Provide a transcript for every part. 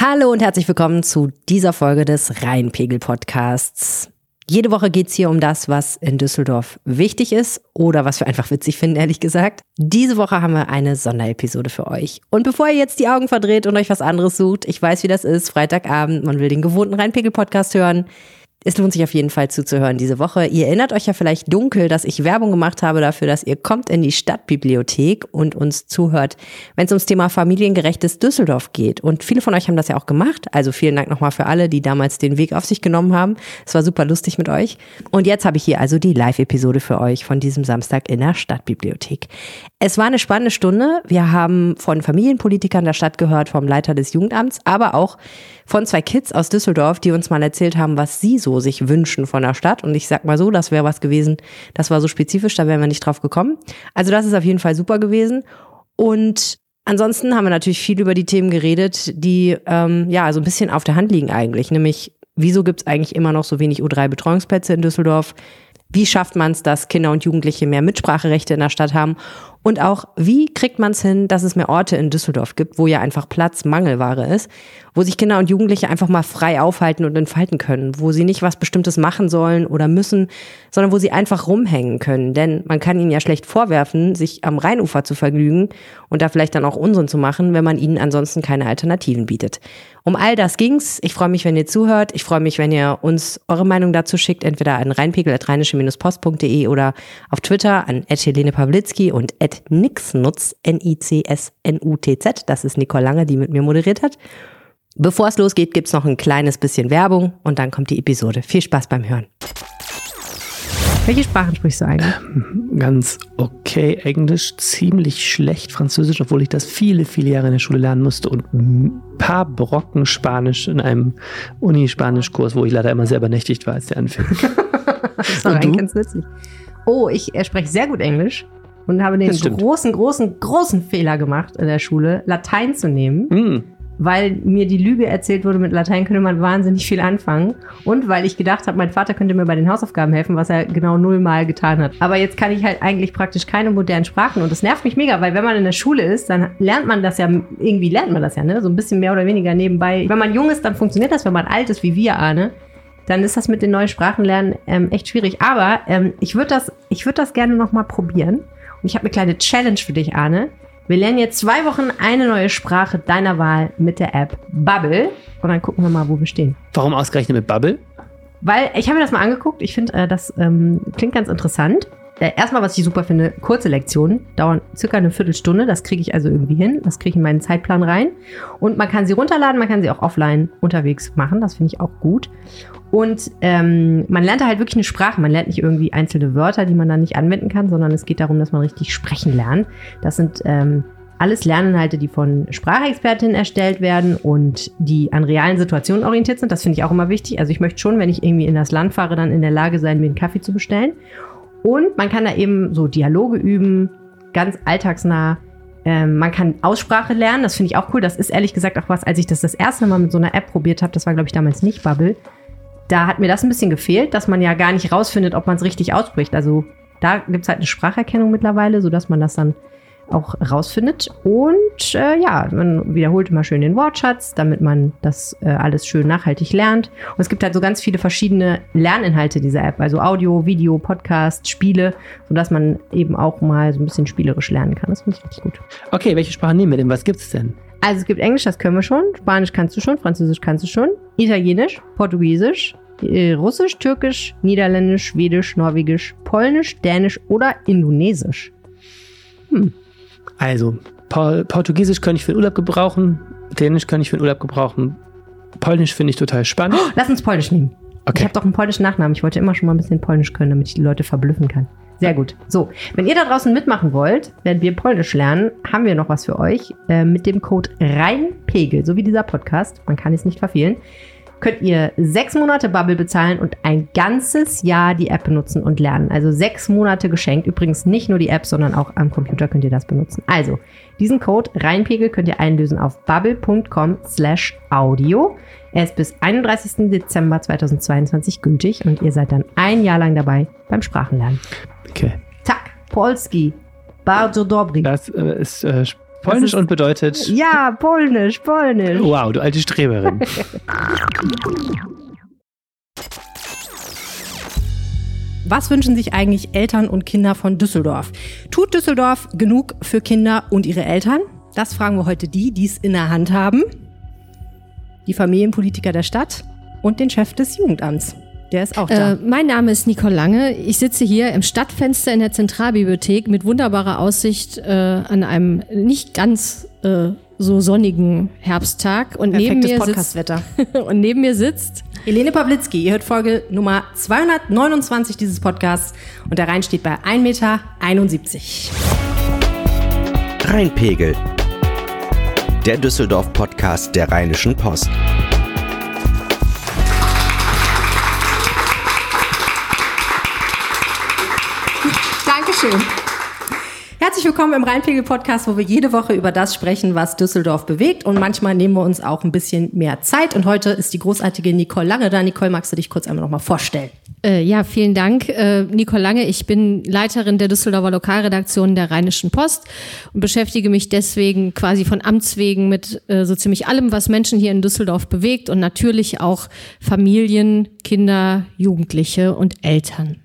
Hallo und herzlich willkommen zu dieser Folge des Rheinpegel Podcasts. Jede Woche geht's hier um das, was in Düsseldorf wichtig ist oder was wir einfach witzig finden, ehrlich gesagt. Diese Woche haben wir eine Sonderepisode für euch. Und bevor ihr jetzt die Augen verdreht und euch was anderes sucht, ich weiß, wie das ist, Freitagabend, man will den gewohnten Rheinpegel Podcast hören. Es lohnt sich auf jeden Fall zuzuhören diese Woche. Ihr erinnert euch ja vielleicht dunkel, dass ich Werbung gemacht habe dafür, dass ihr kommt in die Stadtbibliothek und uns zuhört, wenn es ums Thema familiengerechtes Düsseldorf geht. Und viele von euch haben das ja auch gemacht. Also vielen Dank nochmal für alle, die damals den Weg auf sich genommen haben. Es war super lustig mit euch. Und jetzt habe ich hier also die Live-Episode für euch von diesem Samstag in der Stadtbibliothek. Es war eine spannende Stunde. Wir haben von Familienpolitikern der Stadt gehört, vom Leiter des Jugendamts, aber auch von zwei Kids aus Düsseldorf, die uns mal erzählt haben, was sie so sich wünschen von der Stadt. Und ich sag mal so, das wäre was gewesen, das war so spezifisch, da wären wir nicht drauf gekommen. Also das ist auf jeden Fall super gewesen. Und ansonsten haben wir natürlich viel über die Themen geredet, die ähm, ja so ein bisschen auf der Hand liegen eigentlich. Nämlich, wieso gibt es eigentlich immer noch so wenig U3-Betreuungsplätze in Düsseldorf? Wie schafft man es, dass Kinder und Jugendliche mehr Mitspracherechte in der Stadt haben? Und auch, wie kriegt man es hin, dass es mehr Orte in Düsseldorf gibt, wo ja einfach Platz Mangelware ist, wo sich Kinder und Jugendliche einfach mal frei aufhalten und entfalten können, wo sie nicht was Bestimmtes machen sollen oder müssen, sondern wo sie einfach rumhängen können. Denn man kann ihnen ja schlecht vorwerfen, sich am Rheinufer zu vergnügen und da vielleicht dann auch Unsinn zu machen, wenn man ihnen ansonsten keine Alternativen bietet. Um all das ging's. Ich freue mich, wenn ihr zuhört. Ich freue mich, wenn ihr uns eure Meinung dazu schickt, entweder an rheinpegel.rheinische-post.de oder auf Twitter an Helene Pawlitzki und nixnutz, N-I-C-S-N-U-T-Z. Das ist Nicole Lange, die mit mir moderiert hat. Bevor es losgeht, gibt's noch ein kleines bisschen Werbung und dann kommt die Episode. Viel Spaß beim Hören. Welche Sprachen sprichst du eigentlich? Ganz okay Englisch, ziemlich schlecht Französisch, obwohl ich das viele, viele Jahre in der Schule lernen musste und ein paar Brocken Spanisch in einem Uni-Spanisch-Kurs, wo ich leider immer sehr benächtigt war, als der anfing. das war eigentlich ganz witzig. Oh, ich äh, spreche sehr gut Englisch und habe den großen, großen, großen Fehler gemacht in der Schule, Latein zu nehmen. Mm. Weil mir die Lüge erzählt wurde, mit Latein könnte man wahnsinnig viel anfangen. Und weil ich gedacht habe, mein Vater könnte mir bei den Hausaufgaben helfen, was er genau nullmal getan hat. Aber jetzt kann ich halt eigentlich praktisch keine modernen Sprachen. Und das nervt mich mega, weil wenn man in der Schule ist, dann lernt man das ja, irgendwie lernt man das ja, ne? So ein bisschen mehr oder weniger nebenbei. Wenn man jung ist, dann funktioniert das. Wenn man alt ist, wie wir, Arne, dann ist das mit den neuen Sprachenlernen ähm, echt schwierig. Aber ähm, ich würde das, ich würde das gerne nochmal probieren. Und ich habe eine kleine Challenge für dich, Arne. Wir lernen jetzt zwei Wochen eine neue Sprache deiner Wahl mit der App Bubble. Und dann gucken wir mal, wo wir stehen. Warum ausgerechnet mit Bubble? Weil ich habe mir das mal angeguckt. Ich finde, äh, das ähm, klingt ganz interessant. Äh, erstmal, was ich super finde, kurze Lektionen dauern circa eine Viertelstunde. Das kriege ich also irgendwie hin. Das kriege ich in meinen Zeitplan rein. Und man kann sie runterladen, man kann sie auch offline unterwegs machen. Das finde ich auch gut. Und ähm, man lernt da halt wirklich eine Sprache. Man lernt nicht irgendwie einzelne Wörter, die man dann nicht anwenden kann, sondern es geht darum, dass man richtig sprechen lernt. Das sind ähm, alles Lerninhalte, die von Sprachexpertinnen erstellt werden und die an realen Situationen orientiert sind. Das finde ich auch immer wichtig. Also ich möchte schon, wenn ich irgendwie in das Land fahre, dann in der Lage sein, mir einen Kaffee zu bestellen. Und man kann da eben so Dialoge üben, ganz alltagsnah. Ähm, man kann Aussprache lernen, das finde ich auch cool. Das ist ehrlich gesagt auch was, als ich das das erste Mal mit so einer App probiert habe, das war glaube ich damals nicht Bubble, da hat mir das ein bisschen gefehlt, dass man ja gar nicht rausfindet, ob man es richtig ausspricht. Also da gibt es halt eine Spracherkennung mittlerweile, sodass man das dann auch rausfindet. Und äh, ja, man wiederholt immer schön den Wortschatz, damit man das äh, alles schön nachhaltig lernt. Und es gibt halt so ganz viele verschiedene Lerninhalte dieser App, also Audio, Video, Podcast, Spiele, sodass man eben auch mal so ein bisschen spielerisch lernen kann. Das finde ich richtig gut. Okay, welche Sprache nehmen wir denn? Was gibt es denn? Also es gibt Englisch, das können wir schon, Spanisch kannst du schon, Französisch kannst du schon, Italienisch, Portugiesisch, äh, Russisch, Türkisch, Niederländisch, Schwedisch, Norwegisch, Polnisch, Dänisch oder Indonesisch. Hm. Also, Portugiesisch könnte ich für den Urlaub gebrauchen, Dänisch könnte ich für den Urlaub gebrauchen, Polnisch finde ich total spannend. Oh, lass uns Polnisch nehmen. Okay. Ich habe doch einen polnischen Nachnamen. Ich wollte immer schon mal ein bisschen Polnisch können, damit ich die Leute verblüffen kann. Sehr gut. So, wenn ihr da draußen mitmachen wollt, während wir Polnisch lernen, haben wir noch was für euch. Äh, mit dem Code REINPEGEL, so wie dieser Podcast, man kann es nicht verfehlen, könnt ihr sechs Monate Bubble bezahlen und ein ganzes Jahr die App benutzen und lernen. Also sechs Monate geschenkt. Übrigens nicht nur die App, sondern auch am Computer könnt ihr das benutzen. Also, diesen Code Reinpegel könnt ihr einlösen auf bubble.com slash audio. Er ist bis 31. Dezember 2022 gültig und ihr seid dann ein Jahr lang dabei beim Sprachenlernen. Okay. Tak, Polski, bardzo dobry. Das äh, ist äh, Polnisch und bedeutet. Ja, Polnisch, Polnisch. Wow, du alte Streberin. Was wünschen sich eigentlich Eltern und Kinder von Düsseldorf? Tut Düsseldorf genug für Kinder und ihre Eltern? Das fragen wir heute die, die es in der Hand haben. Die Familienpolitiker der Stadt und den Chef des Jugendamts. Der ist auch da. Äh, mein Name ist Nicole Lange. Ich sitze hier im Stadtfenster in der Zentralbibliothek mit wunderbarer Aussicht äh, an einem nicht ganz äh, so sonnigen Herbsttag. Und neben Perfektes mir Podcastwetter. sitzt, und neben mir sitzt Helene Pawlitzki, ihr hört Folge Nummer 229 dieses Podcasts und der Rhein steht bei 1,71 Meter. Rheinpegel. Der Düsseldorf-Podcast der Rheinischen Post. Dankeschön. Herzlich willkommen im Rheinpegel-Podcast, wo wir jede Woche über das sprechen, was Düsseldorf bewegt. Und manchmal nehmen wir uns auch ein bisschen mehr Zeit. Und heute ist die großartige Nicole Lange da. Nicole, magst du dich kurz einmal nochmal vorstellen? Äh, ja, vielen Dank, äh, Nicole Lange. Ich bin Leiterin der Düsseldorfer Lokalredaktion der Rheinischen Post und beschäftige mich deswegen quasi von Amts wegen mit äh, so ziemlich allem, was Menschen hier in Düsseldorf bewegt und natürlich auch Familien, Kinder, Jugendliche und Eltern.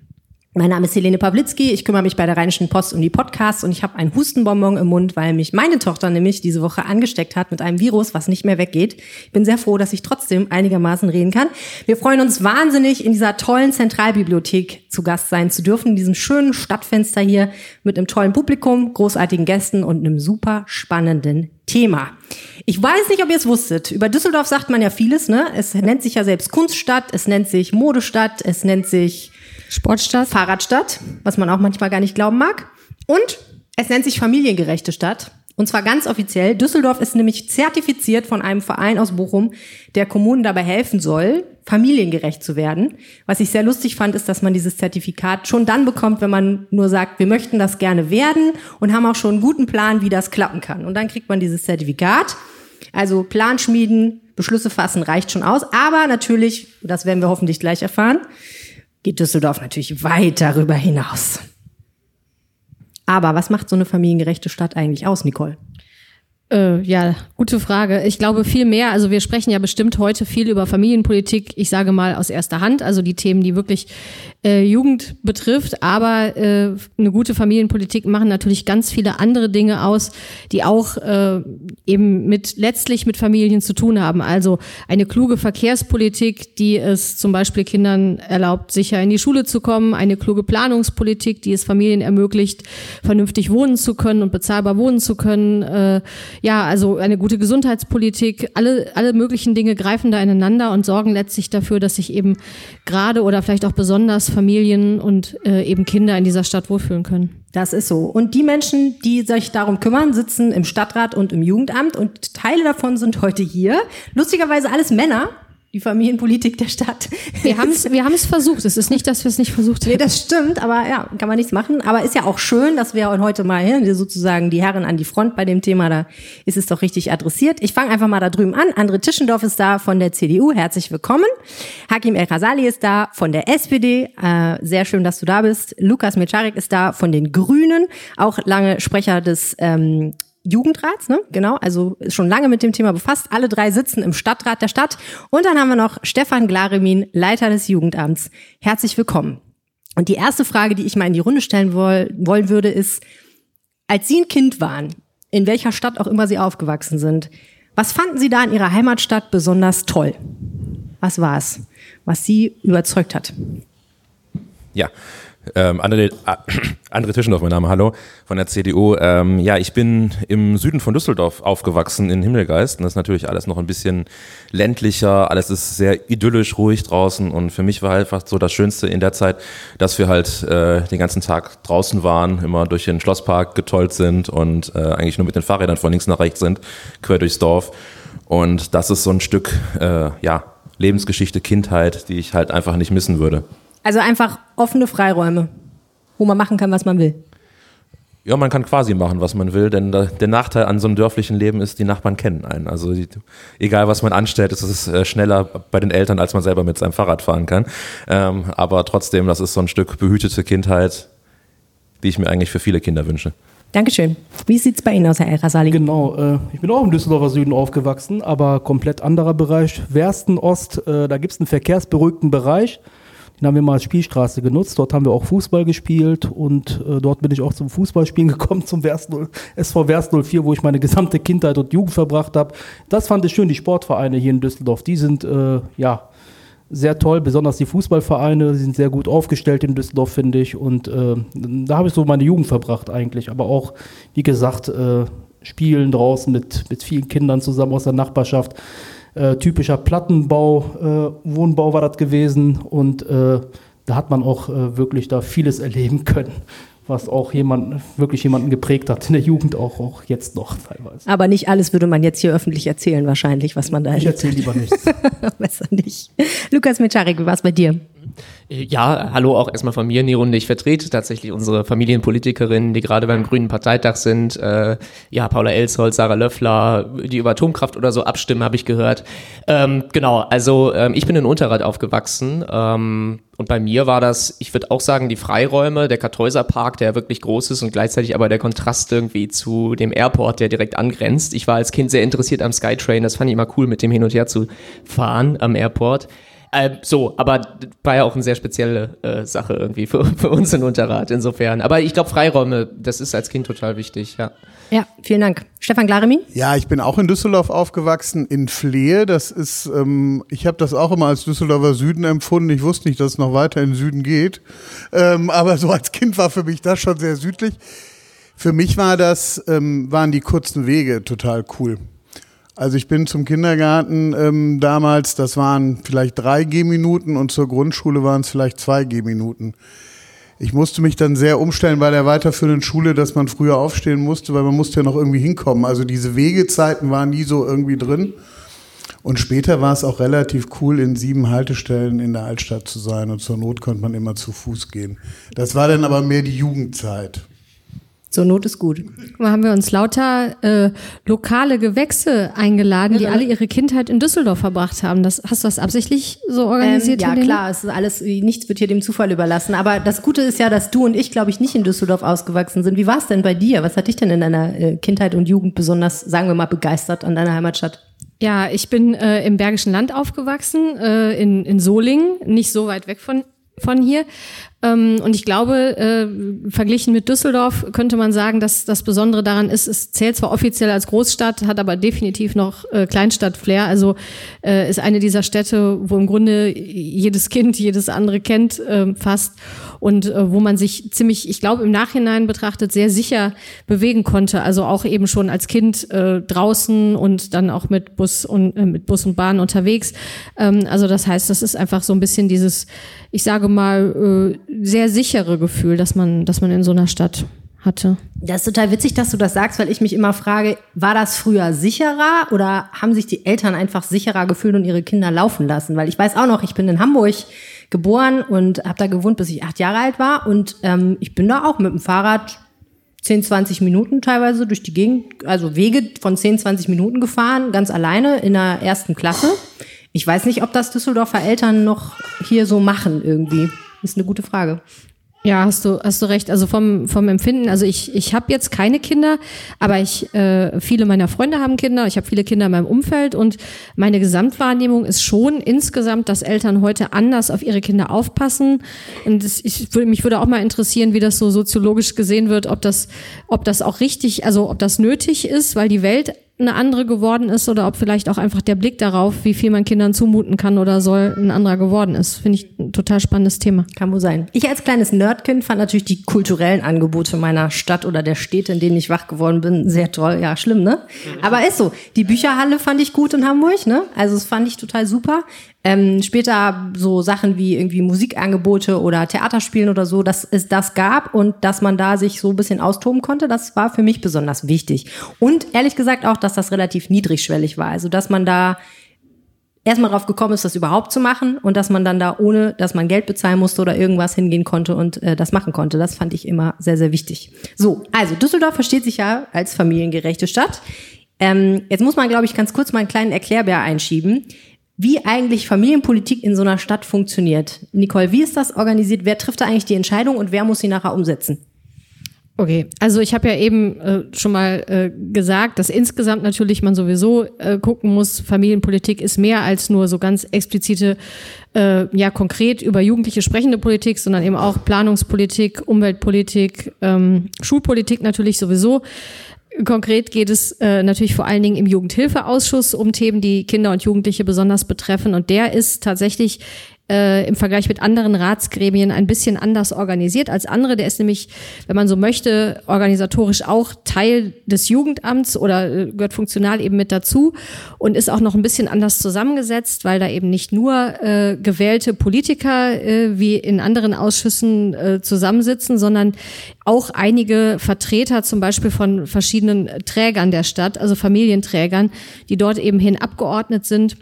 Mein Name ist Helene Pawlitzki. Ich kümmere mich bei der Rheinischen Post um die Podcasts und ich habe einen Hustenbonbon im Mund, weil mich meine Tochter nämlich diese Woche angesteckt hat mit einem Virus, was nicht mehr weggeht. Ich bin sehr froh, dass ich trotzdem einigermaßen reden kann. Wir freuen uns wahnsinnig, in dieser tollen Zentralbibliothek zu Gast sein zu dürfen, in diesem schönen Stadtfenster hier mit einem tollen Publikum, großartigen Gästen und einem super spannenden Thema. Ich weiß nicht, ob ihr es wusstet. Über Düsseldorf sagt man ja vieles, ne? Es nennt sich ja selbst Kunststadt, es nennt sich Modestadt, es nennt sich Sportstadt. Fahrradstadt, was man auch manchmal gar nicht glauben mag. Und es nennt sich familiengerechte Stadt. Und zwar ganz offiziell. Düsseldorf ist nämlich zertifiziert von einem Verein aus Bochum, der Kommunen dabei helfen soll, familiengerecht zu werden. Was ich sehr lustig fand, ist, dass man dieses Zertifikat schon dann bekommt, wenn man nur sagt, wir möchten das gerne werden und haben auch schon einen guten Plan, wie das klappen kann. Und dann kriegt man dieses Zertifikat. Also Plan schmieden, Beschlüsse fassen reicht schon aus. Aber natürlich, das werden wir hoffentlich gleich erfahren, geht Düsseldorf natürlich weit darüber hinaus. Aber was macht so eine familiengerechte Stadt eigentlich aus, Nicole? Äh, ja, gute Frage. Ich glaube viel mehr. Also wir sprechen ja bestimmt heute viel über Familienpolitik. Ich sage mal aus erster Hand, also die Themen, die wirklich äh, Jugend betrifft. Aber äh, eine gute Familienpolitik machen natürlich ganz viele andere Dinge aus, die auch äh, eben mit letztlich mit Familien zu tun haben. Also eine kluge Verkehrspolitik, die es zum Beispiel Kindern erlaubt, sicher in die Schule zu kommen. Eine kluge Planungspolitik, die es Familien ermöglicht, vernünftig wohnen zu können und bezahlbar wohnen zu können. Äh, ja, also eine gute Gesundheitspolitik, alle, alle möglichen Dinge greifen da ineinander und sorgen letztlich dafür, dass sich eben gerade oder vielleicht auch besonders Familien und äh, eben Kinder in dieser Stadt wohlfühlen können. Das ist so. Und die Menschen, die sich darum kümmern, sitzen im Stadtrat und im Jugendamt und Teile davon sind heute hier. Lustigerweise alles Männer. Die Familienpolitik der Stadt. Wir haben es wir haben's versucht. Es ist nicht, dass wir es nicht versucht Nee, haben. das stimmt, aber ja, kann man nichts machen. Aber ist ja auch schön, dass wir heute mal hier sozusagen die Herren an die Front bei dem Thema, da ist es doch richtig adressiert. Ich fange einfach mal da drüben an. André Tischendorf ist da von der CDU, herzlich willkommen. Hakim El Khazali ist da von der SPD, äh, sehr schön, dass du da bist. Lukas Mecharik ist da von den Grünen, auch lange Sprecher des ähm, Jugendrats, ne? Genau, also schon lange mit dem Thema befasst. Alle drei sitzen im Stadtrat der Stadt. Und dann haben wir noch Stefan Glaremin, Leiter des Jugendamts. Herzlich willkommen. Und die erste Frage, die ich mal in die Runde stellen woll wollen würde, ist, als Sie ein Kind waren, in welcher Stadt auch immer Sie aufgewachsen sind, was fanden Sie da in Ihrer Heimatstadt besonders toll? Was war es, was Sie überzeugt hat? Ja, ähm, André, äh, André Tischendorf, mein Name, hallo, von der CDU. Ähm, ja, ich bin im Süden von Düsseldorf aufgewachsen, in Himmelgeist. Und das ist natürlich alles noch ein bisschen ländlicher, alles ist sehr idyllisch, ruhig draußen. Und für mich war halt einfach so das Schönste in der Zeit, dass wir halt äh, den ganzen Tag draußen waren, immer durch den Schlosspark getollt sind und äh, eigentlich nur mit den Fahrrädern von links nach rechts sind, quer durchs Dorf. Und das ist so ein Stück, äh, ja, Lebensgeschichte, Kindheit, die ich halt einfach nicht missen würde. Also einfach offene Freiräume, wo man machen kann, was man will. Ja, man kann quasi machen, was man will, denn der Nachteil an so einem dörflichen Leben ist, die Nachbarn kennen einen. Also die, egal, was man anstellt, ist es äh, schneller bei den Eltern, als man selber mit seinem Fahrrad fahren kann. Ähm, aber trotzdem, das ist so ein Stück behütete Kindheit, die ich mir eigentlich für viele Kinder wünsche. Dankeschön. Wie sieht's bei Ihnen aus, Herr El-Rasali? Genau, äh, ich bin auch im Düsseldorfer Süden aufgewachsen, aber komplett anderer Bereich. Wersten Ost, äh, da gibt's einen verkehrsberuhigten Bereich. Den haben wir mal als Spielstraße genutzt. Dort haben wir auch Fußball gespielt und äh, dort bin ich auch zum Fußballspielen gekommen, zum Werst 0, SV Werst 04, wo ich meine gesamte Kindheit und Jugend verbracht habe. Das fand ich schön, die Sportvereine hier in Düsseldorf. Die sind, äh, ja, sehr toll, besonders die Fußballvereine, die sind sehr gut aufgestellt in Düsseldorf, finde ich. Und äh, da habe ich so meine Jugend verbracht eigentlich. Aber auch, wie gesagt, äh, Spielen draußen mit, mit vielen Kindern zusammen aus der Nachbarschaft. Äh, typischer Plattenbau, äh, Wohnbau war das gewesen. Und äh, da hat man auch äh, wirklich da vieles erleben können was auch jemand, wirklich jemanden geprägt hat, in der Jugend auch, auch jetzt noch teilweise. Aber nicht alles würde man jetzt hier öffentlich erzählen, wahrscheinlich, was man da Ich erzähle lieber nichts. Besser nicht. Lukas Mitscharik, wie war es bei dir? Ja, hallo auch erstmal von mir in die Runde. Ich vertrete tatsächlich unsere Familienpolitikerinnen, die gerade beim Grünen Parteitag sind. Äh, ja, Paula Elsholz, Sarah Löffler, die über Atomkraft oder so abstimmen, habe ich gehört. Ähm, genau, also ähm, ich bin in Unterrad aufgewachsen. Ähm, und bei mir war das, ich würde auch sagen, die Freiräume, der Kartäuser Park, der wirklich groß ist und gleichzeitig aber der Kontrast irgendwie zu dem Airport, der direkt angrenzt. Ich war als Kind sehr interessiert am Skytrain, das fand ich immer cool, mit dem hin und her zu fahren am Airport. Äh, so, aber war ja auch eine sehr spezielle äh, Sache irgendwie für, für uns in Unterrad insofern. Aber ich glaube, Freiräume, das ist als Kind total wichtig, ja. Ja, vielen Dank. Stefan Glaremi? Ja, ich bin auch in Düsseldorf aufgewachsen, in Flehe. Das ist, ähm, ich habe das auch immer als Düsseldorfer Süden empfunden. Ich wusste nicht, dass es noch weiter in den Süden geht. Ähm, aber so als Kind war für mich das schon sehr südlich. Für mich war das, ähm, waren die kurzen Wege total cool. Also ich bin zum Kindergarten ähm, damals, das waren vielleicht drei Gehminuten und zur Grundschule waren es vielleicht zwei Gehminuten. Ich musste mich dann sehr umstellen bei der weiterführenden Schule, dass man früher aufstehen musste, weil man musste ja noch irgendwie hinkommen. Also diese Wegezeiten waren nie so irgendwie drin. Und später war es auch relativ cool, in sieben Haltestellen in der Altstadt zu sein. Und zur Not konnte man immer zu Fuß gehen. Das war dann aber mehr die Jugendzeit. Zur Not ist gut. Da haben wir uns lauter äh, lokale Gewächse eingeladen, die alle ihre Kindheit in Düsseldorf verbracht haben. Das, hast du das absichtlich so organisiert? Ähm, ja, klar, es ist alles, nichts wird hier dem Zufall überlassen. Aber das Gute ist ja, dass du und ich, glaube ich, nicht in Düsseldorf ausgewachsen sind. Wie war es denn bei dir? Was hat dich denn in deiner äh, Kindheit und Jugend besonders, sagen wir mal, begeistert an deiner Heimatstadt? Ja, ich bin äh, im Bergischen Land aufgewachsen, äh, in, in Solingen, nicht so weit weg von, von hier. Ähm, und ich glaube, äh, verglichen mit Düsseldorf könnte man sagen, dass das Besondere daran ist, es zählt zwar offiziell als Großstadt, hat aber definitiv noch äh, Kleinstadt-Flair. Also äh, ist eine dieser Städte, wo im Grunde jedes Kind jedes andere kennt äh, fast und äh, wo man sich ziemlich, ich glaube, im Nachhinein betrachtet sehr sicher bewegen konnte. Also auch eben schon als Kind äh, draußen und dann auch mit Bus und äh, mit Bus und Bahn unterwegs. Ähm, also das heißt, das ist einfach so ein bisschen dieses, ich sage mal, äh, sehr sichere Gefühl, dass man, dass man in so einer Stadt hatte. Das ist total witzig, dass du das sagst, weil ich mich immer frage, war das früher sicherer oder haben sich die Eltern einfach sicherer gefühlt und ihre Kinder laufen lassen? Weil ich weiß auch noch, ich bin in Hamburg geboren und habe da gewohnt, bis ich acht Jahre alt war und ähm, ich bin da auch mit dem Fahrrad 10, 20 Minuten teilweise durch die Gegend, also Wege von 10, 20 Minuten gefahren, ganz alleine in der ersten Klasse. Ich weiß nicht, ob das Düsseldorfer Eltern noch hier so machen irgendwie. Ist eine gute Frage. Ja, hast du, hast du recht. Also vom, vom Empfinden, also ich, ich habe jetzt keine Kinder, aber ich, äh, viele meiner Freunde haben Kinder, ich habe viele Kinder in meinem Umfeld und meine Gesamtwahrnehmung ist schon insgesamt, dass Eltern heute anders auf ihre Kinder aufpassen. Und das, ich, würde- mich würde auch mal interessieren, wie das so soziologisch gesehen wird, ob das, ob das auch richtig, also ob das nötig ist, weil die Welt eine andere geworden ist oder ob vielleicht auch einfach der Blick darauf, wie viel man Kindern zumuten kann oder soll, ein anderer geworden ist. Finde ich ein total spannendes Thema. Kann wohl sein. Ich als kleines Nerdkind fand natürlich die kulturellen Angebote meiner Stadt oder der Städte, in denen ich wach geworden bin, sehr toll. Ja, schlimm, ne? Aber ist so. Die Bücherhalle fand ich gut in Hamburg, ne? Also das fand ich total super. Ähm, später so Sachen wie irgendwie Musikangebote oder Theaterspielen oder so, dass es das gab und dass man da sich so ein bisschen austoben konnte, das war für mich besonders wichtig. Und ehrlich gesagt auch, dass das relativ niedrigschwellig war. Also dass man da erstmal drauf gekommen ist, das überhaupt zu machen und dass man dann da ohne, dass man Geld bezahlen musste oder irgendwas hingehen konnte und äh, das machen konnte. Das fand ich immer sehr, sehr wichtig. So, also Düsseldorf versteht sich ja als familiengerechte Stadt. Ähm, jetzt muss man, glaube ich, ganz kurz mal einen kleinen Erklärbär einschieben, wie eigentlich Familienpolitik in so einer Stadt funktioniert. Nicole, wie ist das organisiert? Wer trifft da eigentlich die Entscheidung und wer muss sie nachher umsetzen? Okay, also ich habe ja eben äh, schon mal äh, gesagt, dass insgesamt natürlich man sowieso äh, gucken muss, Familienpolitik ist mehr als nur so ganz explizite, äh, ja konkret über Jugendliche sprechende Politik, sondern eben auch Planungspolitik, Umweltpolitik, ähm, Schulpolitik natürlich sowieso. Konkret geht es äh, natürlich vor allen Dingen im Jugendhilfeausschuss um Themen, die Kinder und Jugendliche besonders betreffen. Und der ist tatsächlich äh, im Vergleich mit anderen Ratsgremien ein bisschen anders organisiert als andere. Der ist nämlich, wenn man so möchte, organisatorisch auch Teil des Jugendamts oder äh, gehört funktional eben mit dazu und ist auch noch ein bisschen anders zusammengesetzt, weil da eben nicht nur äh, gewählte Politiker äh, wie in anderen Ausschüssen äh, zusammensitzen, sondern auch einige Vertreter zum Beispiel von verschiedenen Trägern der Stadt, also Familienträgern, die dort eben hin abgeordnet sind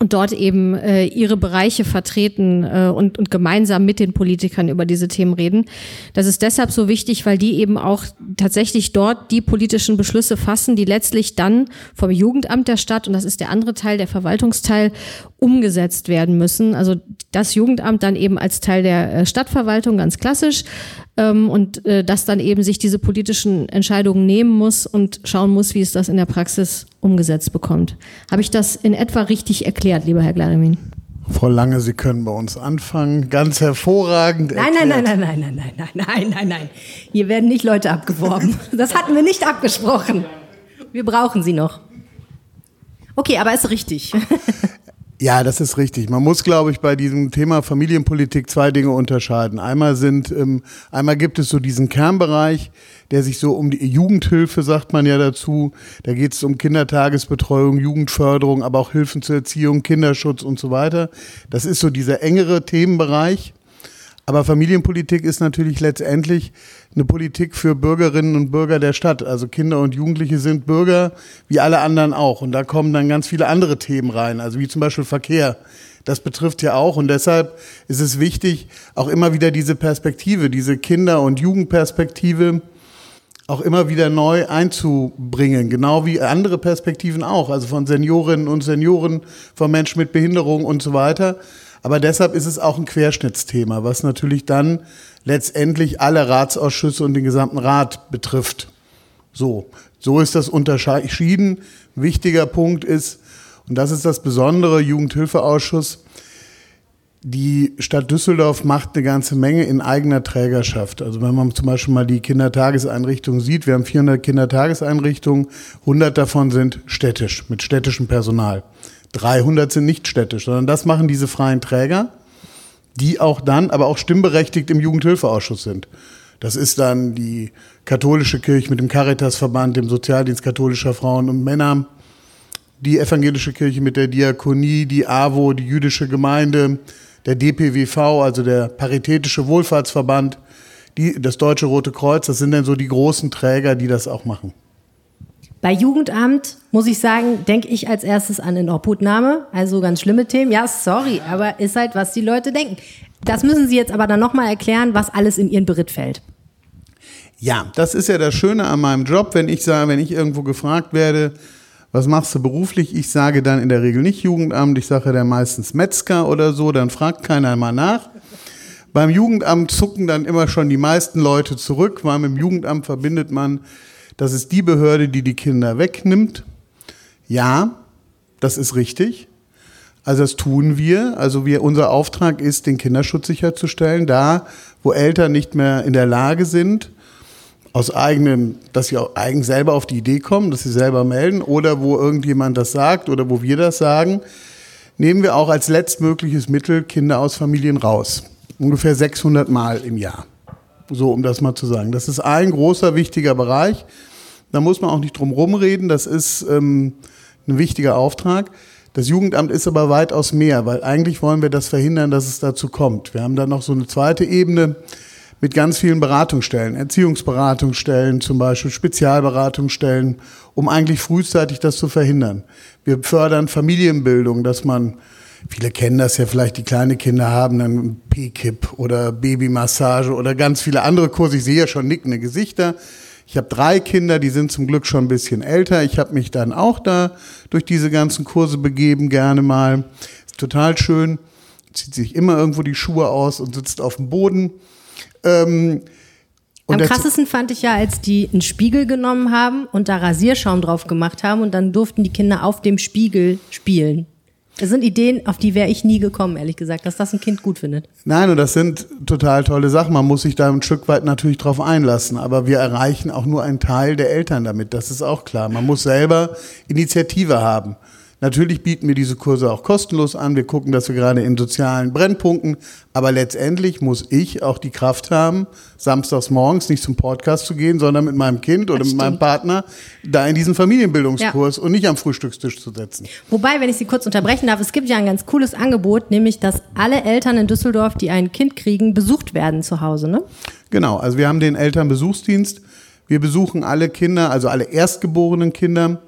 und dort eben äh, ihre Bereiche vertreten äh, und, und gemeinsam mit den Politikern über diese Themen reden. Das ist deshalb so wichtig, weil die eben auch tatsächlich dort die politischen Beschlüsse fassen, die letztlich dann vom Jugendamt der Stadt, und das ist der andere Teil, der Verwaltungsteil, umgesetzt werden müssen. Also das Jugendamt dann eben als Teil der äh, Stadtverwaltung ganz klassisch ähm, und äh, das dann eben sich diese politischen Entscheidungen nehmen muss und schauen muss, wie es das in der Praxis umgesetzt bekommt. Habe ich das in etwa richtig erklärt, lieber Herr Glarimin? Frau Lange, Sie können bei uns anfangen. Ganz hervorragend. Nein, nein, nein, nein, nein, nein, nein, nein, nein, nein, nein. Hier werden nicht Leute abgeworben. Das hatten wir nicht abgesprochen. Wir brauchen sie noch. Okay, aber ist richtig. Ja, das ist richtig. Man muss, glaube ich, bei diesem Thema Familienpolitik zwei Dinge unterscheiden. Einmal sind, ähm, einmal gibt es so diesen Kernbereich, der sich so um die Jugendhilfe, sagt man ja dazu. Da geht es um Kindertagesbetreuung, Jugendförderung, aber auch Hilfen zur Erziehung, Kinderschutz und so weiter. Das ist so dieser engere Themenbereich. Aber Familienpolitik ist natürlich letztendlich eine Politik für Bürgerinnen und Bürger der Stadt. Also Kinder und Jugendliche sind Bürger wie alle anderen auch. Und da kommen dann ganz viele andere Themen rein, also wie zum Beispiel Verkehr. Das betrifft ja auch. Und deshalb ist es wichtig, auch immer wieder diese Perspektive, diese Kinder- und Jugendperspektive auch immer wieder neu einzubringen, genau wie andere Perspektiven auch, also von Seniorinnen und Senioren, von Menschen mit Behinderung und so weiter. Aber deshalb ist es auch ein Querschnittsthema, was natürlich dann letztendlich alle Ratsausschüsse und den gesamten Rat betrifft. So, so ist das unterschieden. Wichtiger Punkt ist, und das ist das Besondere, Jugendhilfeausschuss, die Stadt Düsseldorf macht eine ganze Menge in eigener Trägerschaft. Also wenn man zum Beispiel mal die Kindertageseinrichtungen sieht, wir haben 400 Kindertageseinrichtungen, 100 davon sind städtisch, mit städtischem Personal. 300 sind nicht städtisch, sondern das machen diese freien Träger, die auch dann, aber auch stimmberechtigt im Jugendhilfeausschuss sind. Das ist dann die katholische Kirche mit dem Caritasverband, dem Sozialdienst katholischer Frauen und Männer, die evangelische Kirche mit der Diakonie, die AWO, die jüdische Gemeinde, der DPWV, also der Paritätische Wohlfahrtsverband, die, das Deutsche Rote Kreuz, das sind dann so die großen Träger, die das auch machen. Bei Jugendamt muss ich sagen, denke ich als erstes an eine Obhutnahme. Also ganz schlimme Themen. Ja, sorry, aber ist halt, was die Leute denken. Das müssen Sie jetzt aber dann nochmal erklären, was alles in Ihren Beritt fällt. Ja, das ist ja das Schöne an meinem Job, wenn ich sage, wenn ich irgendwo gefragt werde, was machst du beruflich? Ich sage dann in der Regel nicht Jugendamt, ich sage dann meistens Metzger oder so, dann fragt keiner mal nach. Beim Jugendamt zucken dann immer schon die meisten Leute zurück, weil mit dem Jugendamt verbindet man das ist die Behörde, die die Kinder wegnimmt. Ja, das ist richtig. Also das tun wir. Also wir, unser Auftrag ist, den Kinderschutz sicherzustellen, da wo Eltern nicht mehr in der Lage sind, aus eigenen, dass sie auch eigen selber auf die Idee kommen, dass sie selber melden oder wo irgendjemand das sagt oder wo wir das sagen, nehmen wir auch als letztmögliches Mittel Kinder aus Familien raus. Ungefähr 600 Mal im Jahr. So, um das mal zu sagen. Das ist ein großer, wichtiger Bereich. Da muss man auch nicht drum rumreden. Das ist ähm, ein wichtiger Auftrag. Das Jugendamt ist aber weitaus mehr, weil eigentlich wollen wir das verhindern, dass es dazu kommt. Wir haben dann noch so eine zweite Ebene mit ganz vielen Beratungsstellen, Erziehungsberatungsstellen zum Beispiel, Spezialberatungsstellen, um eigentlich frühzeitig das zu verhindern. Wir fördern Familienbildung, dass man Viele kennen das ja vielleicht, die kleine Kinder haben dann P-Kip oder Babymassage oder ganz viele andere Kurse. Ich sehe ja schon nickende Gesichter. Ich habe drei Kinder, die sind zum Glück schon ein bisschen älter. Ich habe mich dann auch da durch diese ganzen Kurse begeben, gerne mal. Ist total schön. Zieht sich immer irgendwo die Schuhe aus und sitzt auf dem Boden. Ähm, Und Am krassesten fand ich ja, als die einen Spiegel genommen haben und da Rasierschaum drauf gemacht haben und dann durften die Kinder auf dem Spiegel spielen. Das sind Ideen, auf die wäre ich nie gekommen, ehrlich gesagt, dass das ein Kind gut findet. Nein, und das sind total tolle Sachen. Man muss sich da ein Stück weit natürlich drauf einlassen. Aber wir erreichen auch nur einen Teil der Eltern damit. Das ist auch klar. Man muss selber Initiative haben. Natürlich bieten wir diese Kurse auch kostenlos an. Wir gucken, dass wir gerade in sozialen Brennpunkten. Aber letztendlich muss ich auch die Kraft haben, samstags morgens nicht zum Podcast zu gehen, sondern mit meinem Kind oder mit meinem. Partner da in diesen Familienbildungskurs und nicht am Frühstückstisch zu setzen. Wobei, wenn ich Sie kurz unterbrechen darf, es gibt ja ein ganz cooles Angebot, nämlich, dass alle Eltern in Düsseldorf, die ein Kind kriegen, besucht werden zu Hause, ne? Genau, also wir haben den Elternbesuchsdienst. Wir besuchen alle Kinder, also alle erstgeborenen Kinder.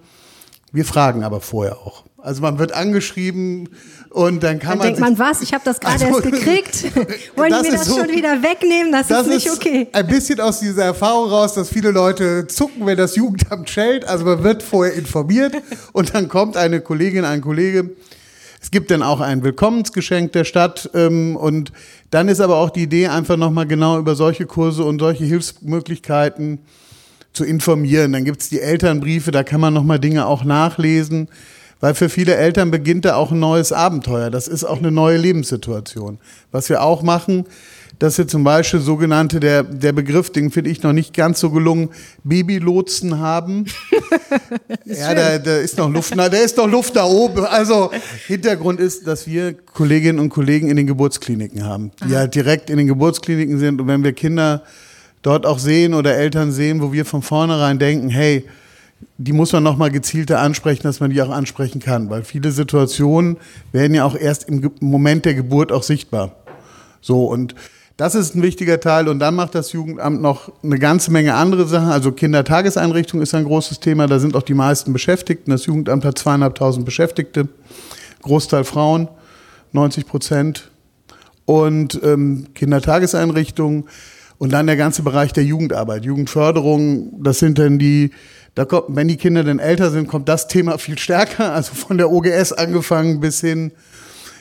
Wir fragen aber vorher auch. Also man wird angeschrieben und dann kann Dann man denkt man, was, ich habe das gerade Also, erst gekriegt. Wollen das die mir ist das so- schon wieder wegnehmen? Das, ist nicht okay. ein bisschen aus dieser Erfahrung raus, dass viele Leute zucken, wenn das Jugendamt schellt. Also man wird vorher informiert und dann kommt eine Kollegin, ein Kollege. Es gibt dann auch ein Willkommensgeschenk der Stadt ähm, und dann ist aber auch die Idee, einfach nochmal genau über solche Kurse und solche Hilfsmöglichkeiten zu informieren. Dann gibt's die Elternbriefe, da kann man nochmal Dinge auch nachlesen. Weil für viele Eltern beginnt da auch ein neues Abenteuer. Das ist auch eine neue Lebenssituation. Was wir auch machen, dass wir zum Beispiel sogenannte, der, der Begriff, den finde ich noch nicht ganz so gelungen, Babylotsen haben. ja, da, da ist noch Luft, na, da ist noch Luft da oben. Also Hintergrund ist, dass wir Kolleginnen und Kollegen in den Geburtskliniken haben, die halt direkt in den Geburtskliniken sind. Und wenn wir Kinder dort auch sehen oder Eltern sehen, wo wir von vornherein denken, hey, die muss man nochmal gezielter ansprechen, dass man die auch ansprechen kann. Weil viele Situationen werden ja auch erst im Moment der Geburt auch sichtbar. So, und das ist ein wichtiger Teil. Und dann macht das Jugendamt noch eine ganze Menge andere Sachen. Also Kindertageseinrichtung ist ein großes Thema. Da sind auch die meisten Beschäftigten. Das Jugendamt hat zweieinhalbtausend Beschäftigte. Großteil Frauen, 90 Prozent. Und ähm, Kindertageseinrichtungen. Und dann der ganze Bereich der Jugendarbeit, Jugendförderung. Das sind dann die, da kommt, wenn die Kinder dann älter sind, kommt das Thema viel stärker. Also von der OGS angefangen bis hin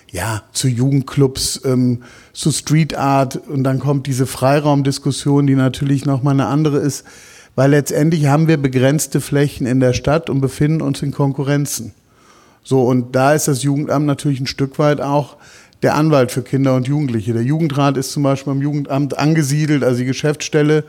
ja, zu Jugendclubs, ähm, zu Street Art und dann kommt diese Freiraumdiskussion, die natürlich nochmal eine andere ist, weil letztendlich haben wir begrenzte Flächen in der Stadt und befinden uns in Konkurrenzen. So, und da ist das Jugendamt natürlich ein Stück weit auch der Anwalt für Kinder und Jugendliche. Der Jugendrat ist zum Beispiel beim Jugendamt angesiedelt, also die Geschäftsstelle,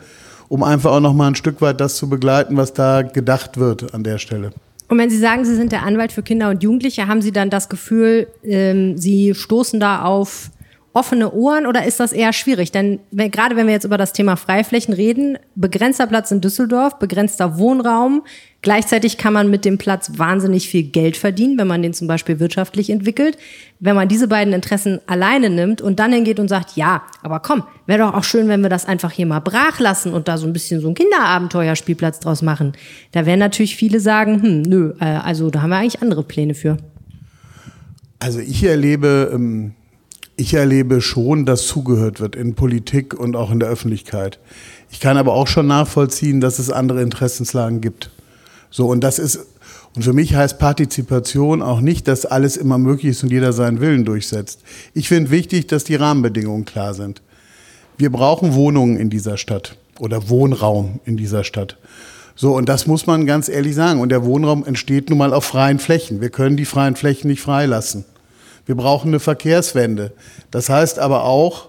um einfach auch nochmal ein Stück weit das zu begleiten, was da gedacht wird an der Stelle. Und wenn Sie sagen, Sie sind der Anwalt für Kinder und Jugendliche, haben Sie dann das Gefühl, ähm, Sie stoßen da auf offene Ohren oder ist das eher schwierig? Denn wenn, gerade wenn wir jetzt über das Thema Freiflächen reden, begrenzter Platz in Düsseldorf, begrenzter Wohnraum, gleichzeitig kann man mit dem Platz wahnsinnig viel Geld verdienen, wenn man den zum Beispiel wirtschaftlich entwickelt. Wenn man diese beiden Interessen alleine nimmt und dann hingeht und sagt, ja, aber komm, wäre doch auch schön, wenn wir das einfach hier mal brach lassen und da so ein bisschen so ein Kinderabenteuerspielplatz draus machen. Da werden natürlich viele sagen, hm, nö, äh, also da haben wir eigentlich andere Pläne für. Also ich erlebe, ähm, ich erlebe schon, dass zugehört wird in Politik und auch in der Öffentlichkeit. Ich kann aber auch schon nachvollziehen, dass es andere Interessenslagen gibt. So, und das ist, und für mich heißt Partizipation auch nicht, dass alles immer möglich ist und jeder seinen Willen durchsetzt. Ich finde wichtig, dass die Rahmenbedingungen klar sind. Wir brauchen Wohnungen in dieser Stadt oder Wohnraum in dieser Stadt. So, und das muss man ganz ehrlich sagen. Und der Wohnraum entsteht nun mal auf freien Flächen. Wir können die freien Flächen nicht freilassen. Wir brauchen eine Verkehrswende. Das heißt aber auch,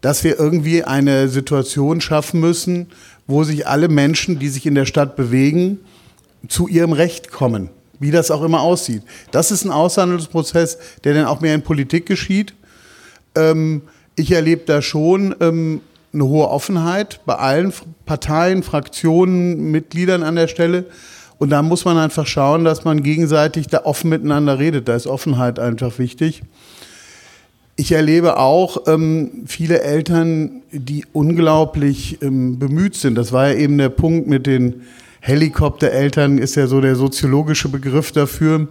dass wir irgendwie eine Situation schaffen müssen, wo sich alle Menschen, die sich in der Stadt bewegen, zu ihrem Recht kommen. Wie das auch immer aussieht. Das ist ein Aushandlungsprozess, der dann auch mehr in Politik geschieht. Ähm, ich erlebe da schon ähm, eine hohe Offenheit bei allen Parteien, Fraktionen, Mitgliedern an der Stelle. Und da muss man einfach schauen, dass man gegenseitig da offen miteinander redet. Da ist Offenheit einfach wichtig. Ich erlebe auch ähm, viele Eltern, die unglaublich ähm, bemüht sind. Das war ja eben der Punkt mit den Helikoptereltern, ist ja so der soziologische Begriff dafür.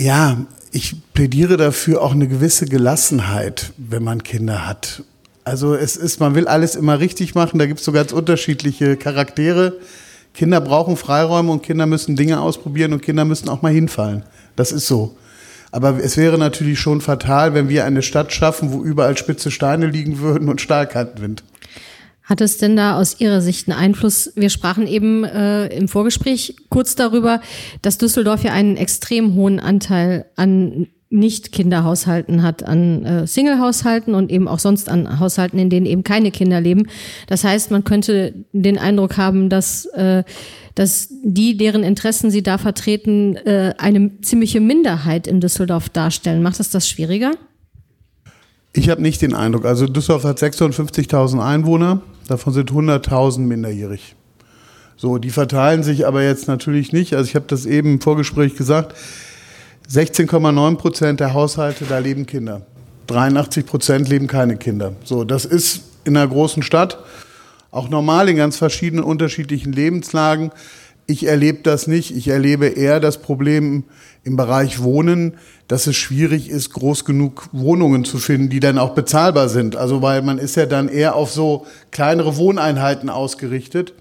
Ja, ich plädiere dafür auch eine gewisse Gelassenheit, wenn man Kinder hat. Also es ist, man will alles immer richtig machen, da gibt es so ganz unterschiedliche Charaktere. Kinder brauchen Freiräume und Kinder müssen Dinge ausprobieren und Kinder müssen auch mal hinfallen. Das ist so. Aber es wäre natürlich schon fatal, wenn wir eine Stadt schaffen, wo überall spitze Steine liegen würden und Stahlkantenwind. Hat es denn da aus Ihrer Sicht einen Einfluss? Wir sprachen eben äh, im Vorgespräch kurz darüber, dass Düsseldorf ja einen extrem hohen Anteil an nicht-Kinderhaushalten hat, an äh, Single-Haushalten und eben auch sonst an Haushalten, in denen eben keine Kinder leben. Das heißt, man könnte den Eindruck haben, dass, äh, dass die, deren Interessen sie da vertreten, äh, eine ziemliche Minderheit in Düsseldorf darstellen. Macht das das schwieriger? Ich habe nicht den Eindruck. Also Düsseldorf hat 56.000 Einwohner, davon sind 100.000 minderjährig. So, die verteilen sich aber jetzt natürlich nicht. Also ich habe das eben im Vorgespräch gesagt. 16,9 Prozent der Haushalte, da leben Kinder. 83 Prozent leben keine Kinder. So, das ist in einer großen Stadt auch normal in ganz verschiedenen unterschiedlichen Lebenslagen. Ich erlebe das nicht. Ich erlebe eher das Problem im Bereich Wohnen, dass es schwierig ist, groß genug Wohnungen zu finden, die dann auch bezahlbar sind. Also weil man ist ja dann eher auf so kleinere Wohneinheiten ausgerichtet.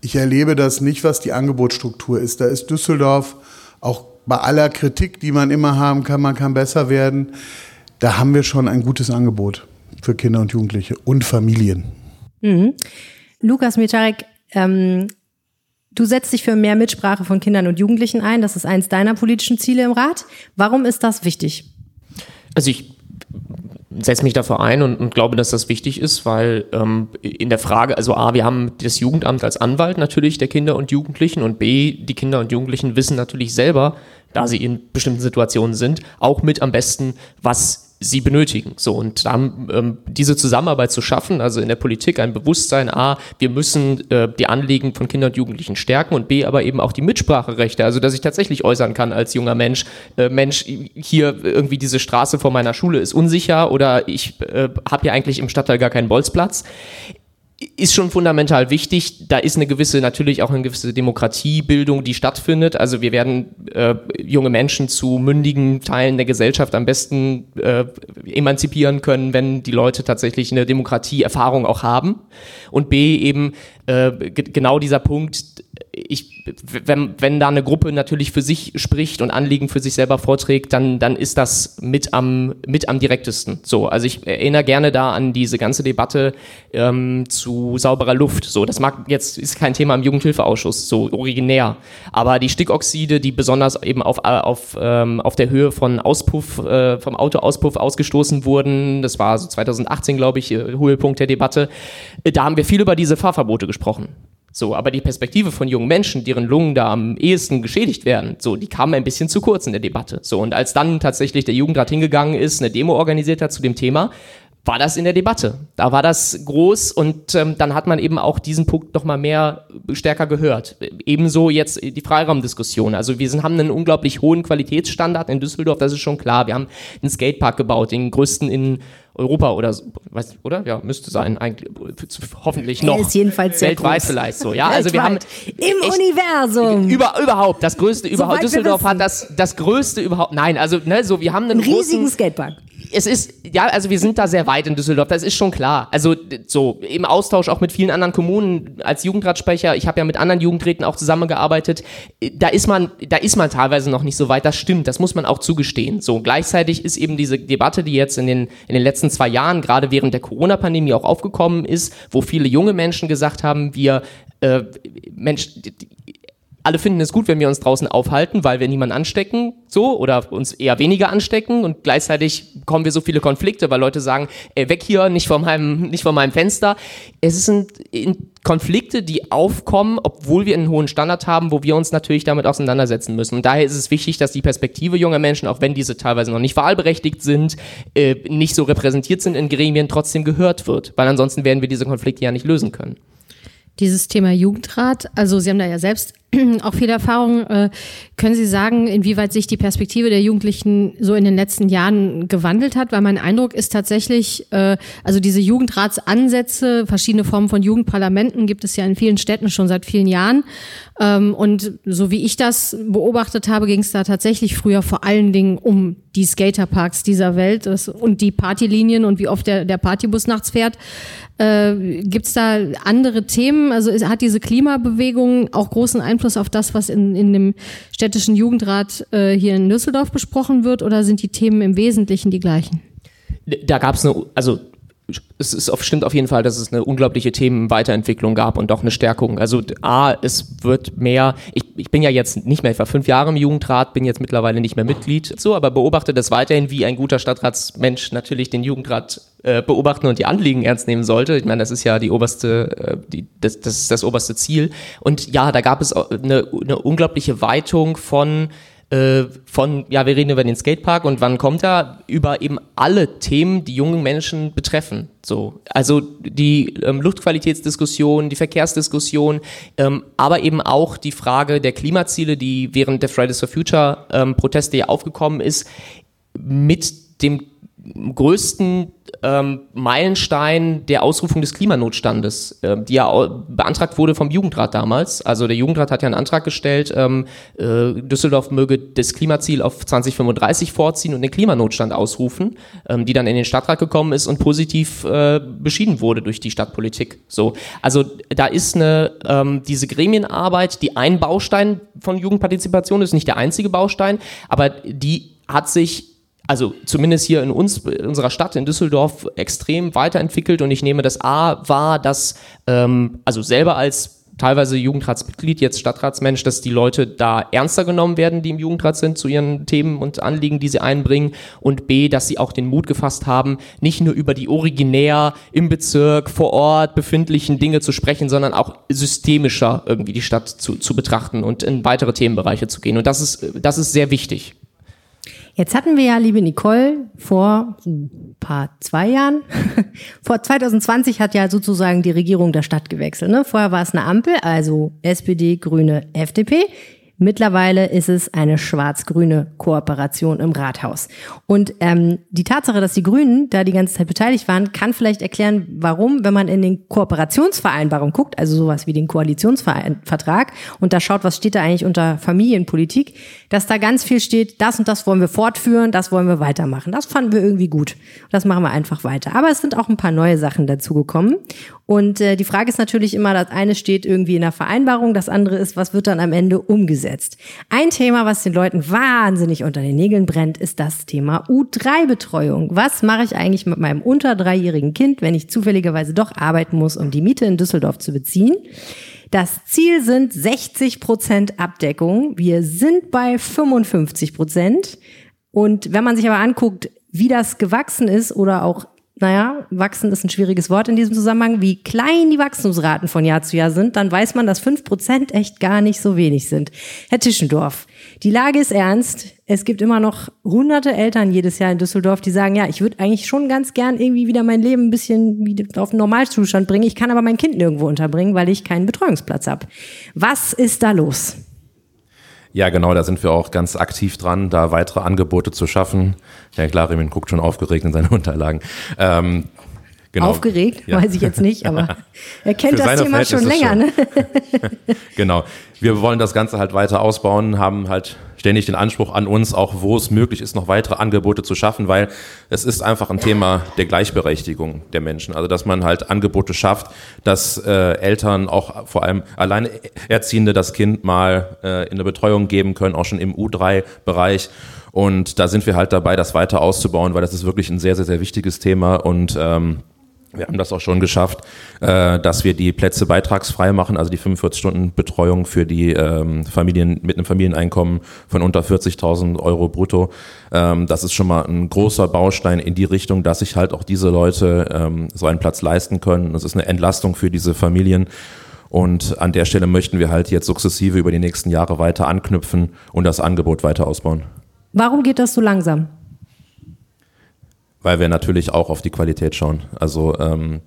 Ich erlebe das nicht, was die Angebotsstruktur ist. Da ist Düsseldorf auch bei aller Kritik, die man immer haben kann, man kann besser werden. Da haben wir schon ein gutes Angebot für Kinder und Jugendliche und Familien. Mhm. Lukas Mitarek, ähm, du setzt dich für mehr Mitsprache von Kindern und Jugendlichen ein. Das ist eins deiner politischen Ziele im Rat. Warum ist das wichtig? Also ich setze mich dafür ein und, und, glaube, dass das wichtig ist, weil ähm, in der Frage, also A, wir haben das Jugendamt als Anwalt natürlich der Kinder und Jugendlichen und B, die Kinder und Jugendlichen wissen natürlich selber, da sie in bestimmten Situationen sind, auch mit am besten, was sie benötigen. So und dann ähm, diese Zusammenarbeit zu schaffen, also in der Politik ein Bewusstsein, a, wir müssen äh, die Anliegen von Kindern und Jugendlichen stärken und b, aber eben auch die Mitspracherechte, also dass ich tatsächlich äußern kann als junger Mensch, äh, Mensch, hier irgendwie diese Straße vor meiner Schule ist unsicher oder ich äh, habe hier eigentlich im Stadtteil gar keinen Bolzplatz ist schon fundamental wichtig. Da ist eine gewisse, natürlich auch eine gewisse Demokratiebildung, die stattfindet. Also wir werden äh, junge Menschen zu mündigen Teilen der Gesellschaft am besten äh, emanzipieren können, wenn die Leute tatsächlich eine Demokratieerfahrung auch haben. Und B eben äh, genau dieser Punkt, ich, wenn, wenn da eine Gruppe natürlich für sich spricht und Anliegen für sich selber vorträgt, dann, dann ist das mit am, mit am direktesten. So, also ich erinnere gerne da an diese ganze Debatte ähm, zu sauberer Luft. So, das mag jetzt ist kein Thema im Jugendhilfeausschuss, so originär. Aber die Stickoxide, die besonders eben auf, auf, ähm, auf der Höhe von Auspuff, äh, vom Autoauspuff ausgestoßen wurden, das war so 2018, glaube ich, äh, Höhepunkt der Debatte, äh, da haben wir viel über diese Fahrverbote gesprochen. So, aber die Perspektive von jungen Menschen, deren Lungen da am ehesten geschädigt werden, so, die kam ein bisschen zu kurz in der Debatte. So, und als dann tatsächlich der Jugendrat hingegangen ist, eine Demo organisiert hat zu dem Thema, war das in der Debatte. Da war das groß und ähm, dann hat man eben auch diesen Punkt noch mal mehr stärker gehört. Ebenso jetzt die Freiraumdiskussion. Also wir sind, haben einen unglaublich hohen Qualitätsstandard in Düsseldorf, das ist schon klar. Wir haben einen Skatepark gebaut, den größten in Europa oder so, weiß, oder? Ja, müsste sein, eigentlich, hoffentlich noch. Er ist jedenfalls weltweit vielleicht so. Ja, also wir haben im Universum über, überhaupt das größte überhaupt. Düsseldorf hat das das größte überhaupt. Nein, also ne, so wir haben einen, einen riesigen Skatepark es ist, ja, also wir sind da sehr weit in Düsseldorf, das ist schon klar. Also so im Austausch auch mit vielen anderen Kommunen als Jugendratsprecher, ich habe ja mit anderen Jugendräten auch zusammengearbeitet, da ist man, da ist man teilweise noch nicht so weit, das stimmt, das muss man auch zugestehen. So, gleichzeitig ist eben diese Debatte, die jetzt in den, in den letzten zwei Jahren, gerade während der Corona-Pandemie auch aufgekommen ist, wo viele junge Menschen gesagt haben, wir, äh, Mensch, alle finden es gut, wenn wir uns draußen aufhalten, weil wir niemanden anstecken, so, oder uns eher weniger anstecken und gleichzeitig kommen wir so viele Konflikte, weil Leute sagen, ey, weg hier, nicht vor meinem, nicht vor meinem Fenster. Es sind Konflikte, die aufkommen, obwohl wir einen hohen Standard haben, wo wir uns natürlich damit auseinandersetzen müssen. Und daher ist es wichtig, dass die Perspektive junger Menschen, auch wenn diese teilweise noch nicht wahlberechtigt sind, äh, nicht so repräsentiert sind in Gremien, trotzdem gehört wird, weil ansonsten werden wir diese Konflikte ja nicht lösen können dieses Thema Jugendrat, also Sie haben da ja selbst auch viel Erfahrung. Äh, können Sie sagen, inwieweit sich die Perspektive der Jugendlichen so in den letzten Jahren gewandelt hat? Weil mein Eindruck ist tatsächlich, äh, also diese Jugendratsansätze, verschiedene Formen von Jugendparlamenten gibt es ja in vielen Städten schon seit vielen Jahren. Ähm, und so wie ich das beobachtet habe, ging es da tatsächlich früher vor allen Dingen um die Skaterparks dieser Welt und die Partylinien und wie oft der, der Partybus nachts fährt. Äh, Gibt es da andere Themen? Also hat diese Klimabewegung auch großen Einfluss auf das, was in, in dem städtischen Jugendrat äh, hier in Düsseldorf besprochen wird, oder sind die Themen im Wesentlichen die gleichen? Da gab es eine, also es ist auf, stimmt auf jeden Fall, dass es eine unglaubliche Themenweiterentwicklung gab und auch eine Stärkung. Also A, es wird mehr, ich, ich bin ja jetzt nicht mehr, war fünf Jahre im Jugendrat, bin jetzt mittlerweile nicht mehr Mitglied, so, aber beobachte das weiterhin, wie ein guter Stadtratsmensch natürlich den Jugendrat äh, beobachten und die Anliegen ernst nehmen sollte. Ich meine, das ist ja die oberste, äh, die, das, das ist das oberste Ziel. Und ja, da gab es eine, eine unglaubliche Weitung von äh, von, ja, wir reden über den Skatepark und wann kommt er? Über eben alle Themen, die jungen Menschen betreffen. So, also die ähm, Luftqualitätsdiskussion, die Verkehrsdiskussion, ähm, aber eben auch die Frage der Klimaziele, die während der Fridays for Future ähm, Proteste ja aufgekommen ist, mit dem größten ähm, Meilenstein der Ausrufung des Klimanotstandes, äh, die ja beantragt wurde vom Jugendrat damals. Also der Jugendrat hat ja einen Antrag gestellt, ähm, äh, Düsseldorf möge das Klimaziel auf 2035 vorziehen und den Klimanotstand ausrufen, ähm, die dann in den Stadtrat gekommen ist und positiv äh, beschieden wurde durch die Stadtpolitik. So, also da ist eine ähm, diese Gremienarbeit, die ein Baustein von Jugendpartizipation ist, nicht der einzige Baustein, aber die hat sich also zumindest hier in uns, in unserer Stadt, in Düsseldorf, extrem weiterentwickelt und ich nehme das A wahr, dass, ähm, also selber als teilweise Jugendratsmitglied, jetzt Stadtratsmensch, dass die Leute da ernster genommen werden, die im Jugendrat sind, zu ihren Themen und Anliegen, die sie einbringen. Und B, dass sie auch den Mut gefasst haben, nicht nur über die originär im Bezirk vor Ort befindlichen Dinge zu sprechen, sondern auch systemischer irgendwie die Stadt zu, zu betrachten und in weitere Themenbereiche zu gehen. Und das ist, das ist sehr wichtig. Jetzt hatten wir ja, liebe Nicole, vor ein paar zwei Jahren, vor 2020 hat ja sozusagen die Regierung der Stadt gewechselt. Ne? Vorher war es eine Ampel, also SPD, Grüne, FDP. Mittlerweile ist es eine schwarz-grüne Kooperation im Rathaus. Und ähm, die Tatsache, dass die Grünen da die ganze Zeit beteiligt waren, kann vielleicht erklären, warum, wenn man in den Kooperationsvereinbarungen guckt, also sowas wie den Koalitionsvertrag, und da schaut, was steht da eigentlich unter Familienpolitik, dass da ganz viel steht, das und das wollen wir fortführen, das wollen wir weitermachen. Das fanden wir irgendwie gut. Das machen wir einfach weiter. Aber es sind auch ein paar neue Sachen dazugekommen. Und äh, die Frage ist natürlich immer, das eine steht irgendwie in der Vereinbarung, das andere ist, was wird dann am Ende umgesetzt. Ein Thema, was den Leuten wahnsinnig unter den Nägeln brennt, ist das Thema U3-Betreuung. Was mache ich eigentlich mit meinem unter dreijährigen Kind, wenn ich zufälligerweise doch arbeiten muss, um die Miete in Düsseldorf zu beziehen? Das Ziel sind 60 Prozent Abdeckung. Wir sind bei 55 Prozent. Und wenn man sich aber anguckt, wie das gewachsen ist oder auch naja, wachsen ist ein schwieriges Wort in diesem Zusammenhang, wie klein die Wachstumsraten von Jahr zu Jahr sind, dann weiß man, dass fünf Prozent echt gar nicht so wenig sind. Herr Tischendorf, die Lage ist ernst. Es gibt immer noch hunderte Eltern jedes Jahr in Düsseldorf, die sagen, ja, ich würde eigentlich schon ganz gern irgendwie wieder mein Leben ein bisschen auf den Normalzustand bringen. Ich kann aber mein Kind nirgendwo unterbringen, weil ich keinen Betreuungsplatz habe. Was ist da los? Ja, genau, da sind wir auch ganz aktiv dran, da weitere Angebote zu schaffen. Herr Klarimin guckt schon aufgeregt in seine Unterlagen. Ähm, Genau. Aufgeregt, ja. weiß ich jetzt nicht, aber er kennt das Thema schon länger. Ne? genau. Wir wollen das Ganze halt weiter ausbauen, haben halt ständig den Anspruch an uns, auch wo es möglich ist, noch weitere Angebote zu schaffen, weil es ist einfach ein Thema der Gleichberechtigung der Menschen. Also dass man halt Angebote schafft, dass äh, Eltern auch vor allem alleine Erziehende das Kind mal äh, in eine Betreuung geben können, auch schon im U3-Bereich. Und da sind wir halt dabei, das weiter auszubauen, weil das ist wirklich ein sehr, sehr, sehr wichtiges Thema und ähm, wir haben das auch schon geschafft, äh, dass wir die Plätze beitragsfrei machen, also die 45 Stunden Betreuung für die ähm, Familien mit einem Familieneinkommen von unter 40.000 Euro brutto. Ähm, das ist schon mal ein großer Baustein in die Richtung, dass sich halt auch diese Leute ähm, so einen Platz leisten können. Das ist eine Entlastung für diese Familien. Und an der Stelle möchten wir halt jetzt sukzessive über die nächsten Jahre weiter anknüpfen und das Angebot weiter ausbauen. Warum geht das so langsam? Weil wir natürlich auch auf die Qualität schauen. Also ähm,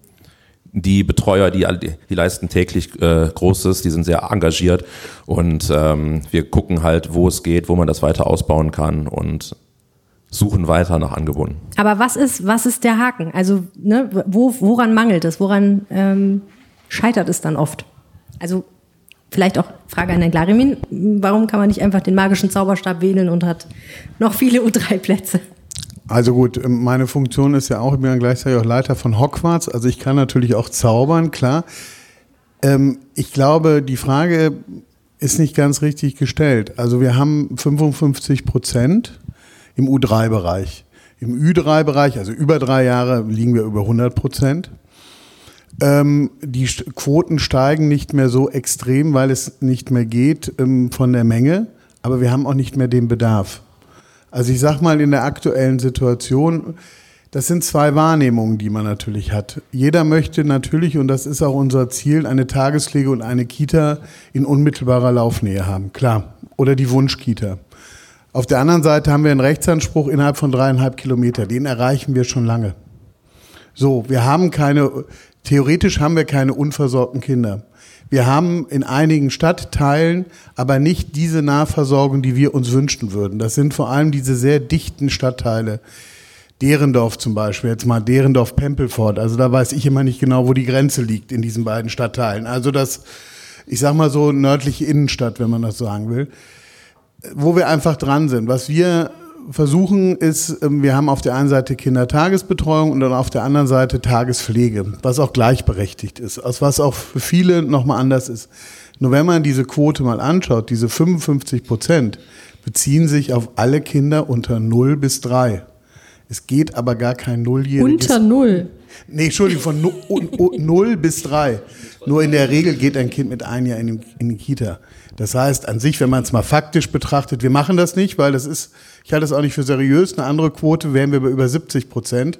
die Betreuer, die, die leisten täglich äh, Großes, die sind sehr engagiert und ähm, wir gucken halt, wo es geht, wo man das weiter ausbauen kann und suchen weiter nach Angeboten. Aber was ist, was ist der Haken? Also ne, wo, woran mangelt es? Woran ähm, scheitert es dann oft? Also vielleicht auch Frage an Herrn Glarimin, warum kann man nicht einfach den magischen Zauberstab wählen und hat noch viele U3-Plätze? Also gut, ähm, meine Funktion ist ja auch, ich bin ja gleichzeitig auch Leiter von Hogwarts, also ich kann natürlich auch zaubern, klar. Ähm, ich glaube, die Frage ist nicht ganz richtig gestellt. Also wir haben 55 Prozent im U3-Bereich. Im Ü3-Bereich, also über drei Jahre, liegen wir über 100 Prozent. Ähm, die Quoten steigen nicht mehr so extrem, weil es nicht mehr geht ähm, von der Menge, aber wir haben auch nicht mehr den Bedarf. Also ich sag mal in der aktuellen Situation, das sind zwei Wahrnehmungen, die man natürlich hat. Jeder möchte natürlich, und das ist auch unser Ziel, eine Tagespflege und eine Kita in unmittelbarer Laufnähe haben. Klar. Oder die Wunschkita. Auf der anderen Seite haben wir einen Rechtsanspruch innerhalb von dreieinhalb Kilometer. Den erreichen wir schon lange. So, wir haben keine, theoretisch haben wir keine unversorgten Kinder. Wir haben in einigen Stadtteilen aber nicht diese Nahversorgung, die wir uns wünschen würden. Das sind vor allem diese sehr dichten Stadtteile. Derendorf zum Beispiel, jetzt mal Derendorf-Pempelfort. Also da weiß ich immer nicht genau, wo die Grenze liegt in diesen beiden Stadtteilen. Also das, ich sag mal so nördliche Innenstadt, wenn man das sagen will wo wir einfach dran sind. Was wir versuchen ist, ähm, wir haben auf der einen Seite Kindertagesbetreuung und dann auf der anderen Seite Tagespflege, was auch gleichberechtigt ist, was auch für viele nochmal anders ist. Nur wenn man diese Quote mal anschaut, diese 55 Prozent beziehen sich auf alle Kinder unter 0 bis 3. Es geht aber gar kein Nulljähriges. Unter null. Nee, Entschuldigung, von 0 bis 3. Nur in der Regel geht ein Kind mit einem Jahr in, die- in die Kita. Das heißt, an sich, wenn man es mal faktisch betrachtet, wir machen das nicht, weil das ist, ich halte das auch nicht für seriös. Eine andere Quote wären wir bei über 70 Prozent,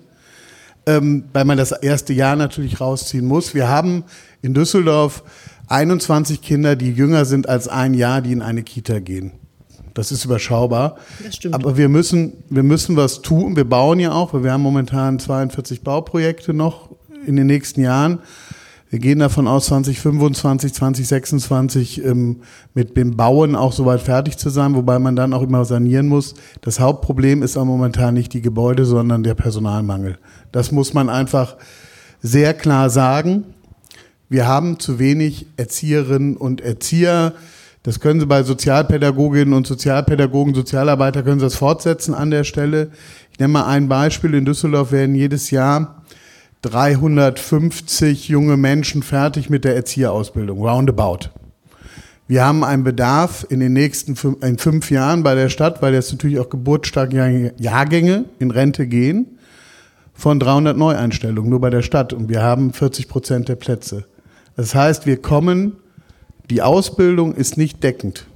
ähm, weil man das erste Jahr natürlich rausziehen muss. Wir haben in Düsseldorf 21 Kinder, die jünger sind als ein Jahr, die in eine Kita gehen. Das ist überschaubar. Das stimmt. Aber wir müssen, wir müssen was tun. Wir bauen ja auch, weil wir haben momentan 42 Bauprojekte noch in den nächsten Jahren. Wir gehen davon aus, 2025, 2026 ähm, mit dem Bauen auch soweit fertig zu sein, wobei man dann auch immer sanieren muss. Das Hauptproblem ist aber momentan nicht die Gebäude, sondern der Personalmangel. Das muss man einfach sehr klar sagen. Wir haben zu wenig Erzieherinnen und Erzieher. Das können Sie bei Sozialpädagoginnen und Sozialpädagogen, Sozialarbeiter können Sie das fortsetzen an der Stelle. Ich nenne mal ein Beispiel. In Düsseldorf werden jedes Jahr 350 junge Menschen fertig mit der Erzieherausbildung, roundabout. Wir haben einen Bedarf in den nächsten fünf, in fünf Jahren bei der Stadt, weil jetzt natürlich auch geburtsstarke Jahrgänge in Rente gehen, von 300 Neueinstellungen nur bei der Stadt und wir haben 40 Prozent der Plätze. Das heißt, wir kommen, die Ausbildung ist nicht deckend.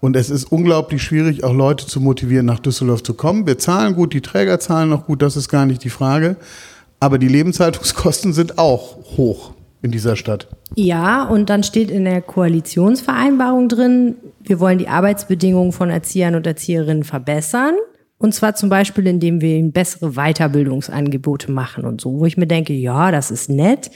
Und es ist unglaublich schwierig, auch Leute zu motivieren, nach Düsseldorf zu kommen. Wir zahlen gut, die Träger zahlen noch gut, das ist gar nicht die Frage. Aber die Lebenshaltungskosten sind auch hoch in dieser Stadt. Ja, und dann steht in der Koalitionsvereinbarung drin, wir wollen die Arbeitsbedingungen von Erziehern und Erzieherinnen verbessern. Und zwar zum Beispiel, indem wir ihnen bessere Weiterbildungsangebote machen und so, wo ich mir denke, ja, das ist nett.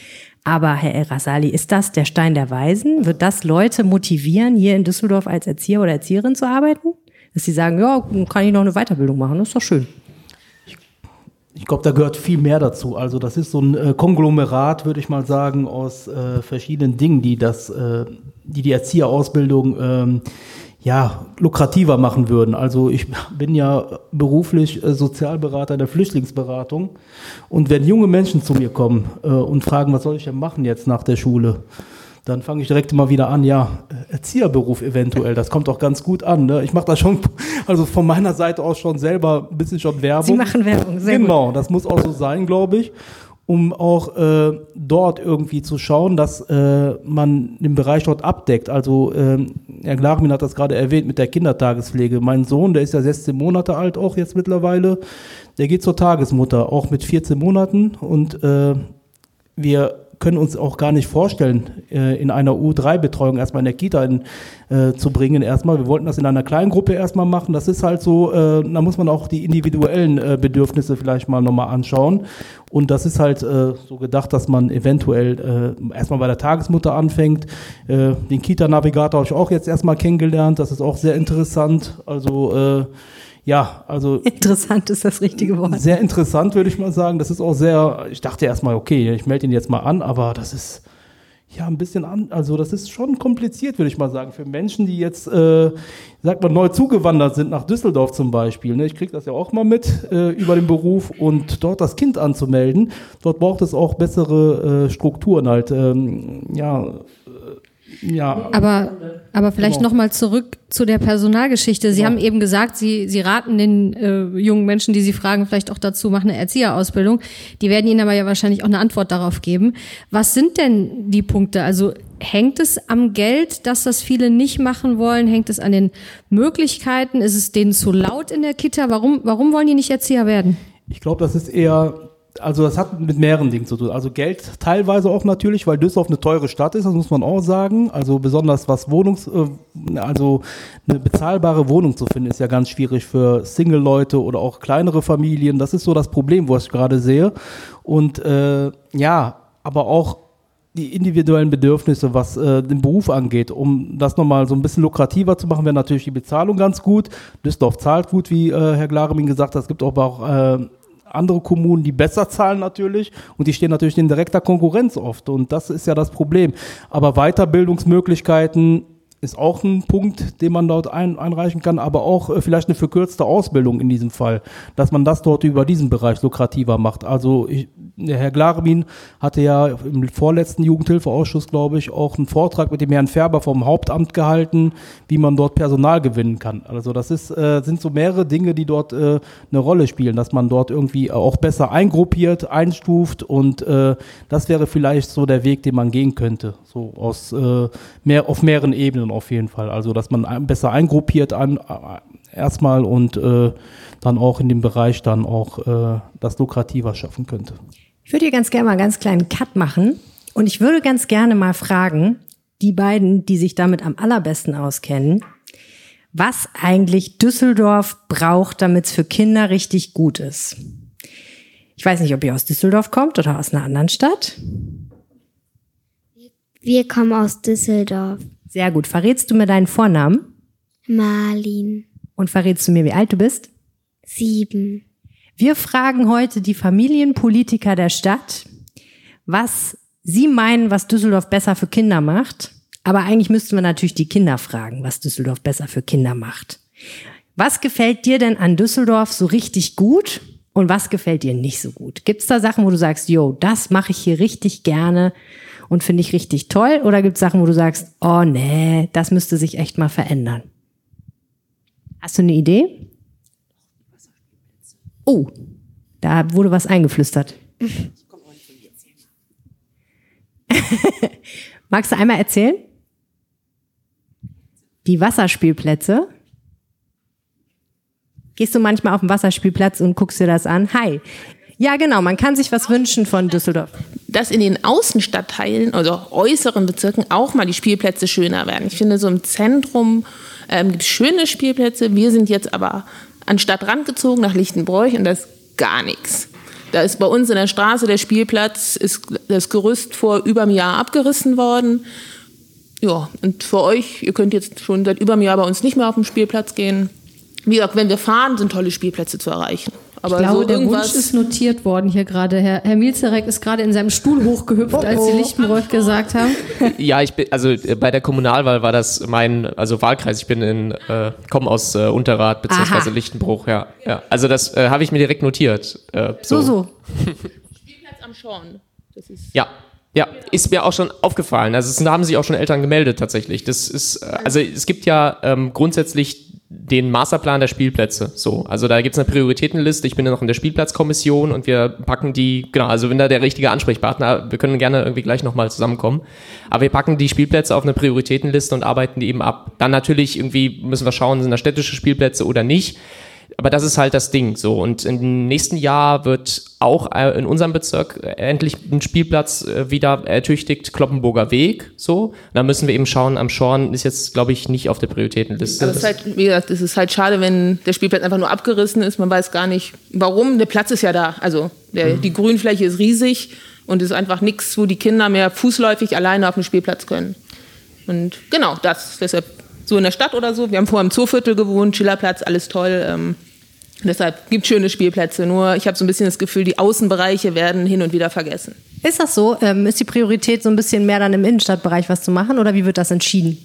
Aber Herr El Rasali, ist das der Stein der Weisen? Wird das Leute motivieren, hier in Düsseldorf als Erzieher oder Erzieherin zu arbeiten? Dass sie sagen, ja, kann ich noch eine Weiterbildung machen, das ist doch schön. Ich glaube, da gehört viel mehr dazu. Also das ist so ein äh, Konglomerat, würde ich mal sagen, aus äh, verschiedenen Dingen, die das, äh, die die Erzieherausbildung ähm, ja lukrativer machen würden. Also ich bin ja beruflich äh, Sozialberater der Flüchtlingsberatung und wenn junge Menschen zu mir kommen äh, und fragen, was soll ich denn machen jetzt nach der Schule, dann fange ich direkt immer wieder an, ja, äh, Erzieherberuf eventuell, das kommt auch ganz gut an. Ne? Ich mache da schon, also von meiner Seite aus schon selber ein bisschen schon Werbung. Sie machen Werbung, sehr Genau, das muss auch so sein, glaube ich, um auch äh, dort irgendwie zu schauen, dass äh, man den Bereich dort abdeckt. Also ähm, Herr Glachmin hat das gerade erwähnt mit der Kindertagespflege. Mein Sohn, der ist ja 16 Monate alt auch jetzt mittlerweile, der geht zur Tagesmutter, auch mit 14 Monaten und äh, wir können uns auch gar nicht vorstellen, äh, in einer U3-Betreuung erstmal in der Kita in, äh, zu bringen. Erstmal, wir wollten das in einer kleinen Gruppe erstmal machen. Das ist halt so, äh, da muss man auch die individuellen äh, Bedürfnisse vielleicht mal nochmal anschauen. Und das ist halt äh, so gedacht, dass man eventuell äh, erstmal bei der Tagesmutter anfängt. Den Kita-Navigator habe ich auch jetzt erstmal kennengelernt. Das ist auch sehr interessant. Also ja, also Interessant ist das richtige Wort. sehr interessant, würde ich mal sagen. Das ist auch sehr, ich dachte erstmal, okay, ich melde ihn jetzt mal an, aber das ist ja ein bisschen an, also das ist schon kompliziert, würde ich mal sagen, für Menschen, die jetzt, äh, sagt man, neu zugewandert sind nach Düsseldorf zum Beispiel. Ne? Ich kriege das ja auch mal mit äh, über den Beruf und dort das Kind anzumelden. Dort braucht es auch bessere äh, Strukturen halt. Ähm, ja, Ja, Aber, aber vielleicht Genau. noch mal zurück zu der Personalgeschichte. Sie haben eben gesagt, Sie, Sie raten den äh, jungen Menschen, die Sie fragen, vielleicht auch dazu, machen eine Erzieherausbildung. Die werden Ihnen aber ja wahrscheinlich auch eine Antwort darauf geben. Was sind denn die Punkte? Also hängt es am Geld, dass das viele nicht machen wollen? Hängt es an den Möglichkeiten? Ist es denen zu laut in der Kita? Warum, warum wollen die nicht Erzieher werden? Ich glaube, das ist eher, also das hat mit mehreren Dingen zu tun. Also Geld teilweise auch natürlich, weil Düsseldorf eine teure Stadt ist, das muss man auch sagen. Also besonders was Wohnungs, äh, also eine bezahlbare Wohnung zu finden, ist ja ganz schwierig für Single-Leute oder auch kleinere Familien. Das ist so das Problem, was ich gerade sehe. Und äh, ja, aber auch die individuellen Bedürfnisse, was äh, den Beruf angeht, um das nochmal so ein bisschen lukrativer zu machen, wäre natürlich die Bezahlung ganz gut. Düsseldorf zahlt gut, wie äh, Herr Glaremin gesagt hat. Es gibt aber auch äh, andere Kommunen, die besser zahlen natürlich und die stehen natürlich in direkter Konkurrenz oft und das ist ja das Problem. Aber Weiterbildungsmöglichkeiten ist auch ein Punkt, den man dort ein, einreichen kann, aber auch äh, vielleicht eine verkürzte Ausbildung in diesem Fall, dass man das dort über diesen Bereich lukrativer macht. Also ich, der Herr Glaremin hatte ja im vorletzten Jugendhilfeausschuss, glaube ich, auch einen Vortrag mit dem Herrn Färber vom Hauptamt gehalten, wie man dort Personal gewinnen kann. Also das ist, äh, sind so mehrere Dinge, die dort äh, eine Rolle spielen, dass man dort irgendwie auch besser eingruppiert, einstuft und äh, das wäre vielleicht so der Weg, den man gehen könnte. So aus äh, mehr auf mehreren Ebenen auf jeden Fall. Also dass man besser eingruppiert an, äh, erstmal und äh, dann auch in dem Bereich dann auch äh, das lukrativer schaffen könnte. Ich würde hier ganz gerne mal einen ganz kleinen Cut machen und ich würde ganz gerne mal fragen, die beiden, die sich damit am allerbesten auskennen, was eigentlich Düsseldorf braucht, damit es für Kinder richtig gut ist. Ich weiß nicht, ob ihr aus Düsseldorf kommt oder aus einer anderen Stadt. Wir kommen aus Düsseldorf. Sehr gut. Verrätst du mir deinen Vornamen? Marlin. Und verrätst du mir, wie alt du bist? Sieben. Wir fragen heute die Familienpolitiker der Stadt, was sie meinen, was Düsseldorf besser für Kinder macht. Aber eigentlich müssten wir natürlich die Kinder fragen, was Düsseldorf besser für Kinder macht. Was gefällt dir denn an Düsseldorf so richtig gut und was gefällt dir nicht so gut? Gibt es da Sachen, wo du sagst, yo, das mache ich hier richtig gerne und finde ich richtig toll? Oder gibt es Sachen, wo du sagst, oh nee, das müsste sich echt mal verändern? Hast du eine Idee? Oh, da wurde was eingeflüstert. Magst du einmal erzählen? Die Wasserspielplätze. Gehst du manchmal auf den Wasserspielplatz und guckst dir das an? Hi. Ja, genau, man kann sich was wünschen von Düsseldorf. dass in den Außenstadtteilen, also äußeren Bezirken, auch mal die Spielplätze schöner werden. Ich finde, so im Zentrum ähm, gibt es schöne Spielplätze. Wir sind jetzt aber an Stadtrand gezogen, nach Lichtenbräuch, und da ist gar nichts. Da ist bei uns in der Straße der Spielplatz, ist das Gerüst vor über einem Jahr abgerissen worden. Ja, und für euch, ihr könnt jetzt schon seit über einem Jahr bei uns nicht mehr auf den Spielplatz gehen. Wie gesagt, wenn wir fahren, sind tolle Spielplätze zu erreichen. Aber Ich glaube, so der Wunsch irgendwas. ist notiert worden hier gerade. Herr, Herr Mielzerek ist gerade in seinem Stuhl hochgehüpft, als Sie Lichtenbräuch gesagt haben. Ja, ich bin, also äh, bei der Kommunalwahl war das mein, also Wahlkreis. Ich bin in, äh, komme aus äh, Unterrad Aha. Lichtenbruch, ja. ja. Also das äh, habe ich mir direkt notiert. Äh, So, so. Spielplatz am Schorn. Das ist Ja, ja, ist mir auch schon aufgefallen. Also es da haben sich auch schon Eltern gemeldet tatsächlich. Das ist, äh, also es gibt ja ähm, grundsätzlich den Masterplan der Spielplätze. So, also da gibt es eine Prioritätenliste. Ich bin ja noch in der Spielplatzkommission und wir packen die, genau, also wenn da der richtige Ansprechpartner, wir können gerne irgendwie gleich nochmal zusammenkommen. Aber wir packen die Spielplätze auf eine Prioritätenliste und arbeiten die eben ab. Dann natürlich irgendwie müssen wir schauen, sind da städtische Spielplätze oder nicht. Aber das ist halt das Ding so. Und im nächsten Jahr wird auch äh, in unserem Bezirk äh, endlich ein Spielplatz äh, wieder ertüchtigt, Kloppenburger Weg. So. Da müssen wir eben schauen, am Schorn ist jetzt, glaube ich, nicht auf der Prioritätenliste. Aber es ist halt, wie gesagt, es ist halt schade, wenn der Spielplatz einfach nur abgerissen ist. Man weiß gar nicht, warum. Der Platz ist ja da. Also der, die Grünfläche ist riesig und es ist einfach nichts, wo die Kinder mehr fußläufig alleine auf dem Spielplatz können. Und genau, das. Deshalb so in der Stadt oder so. Wir haben vorher im Zooviertel gewohnt, Schillerplatz, alles toll. Ähm, deshalb gibt schöne Spielplätze. Nur ich habe so ein bisschen das Gefühl, die Außenbereiche werden hin und wieder vergessen. Ist das so? Ähm, ist die Priorität so ein bisschen mehr dann im Innenstadtbereich was zu machen oder wie wird das entschieden?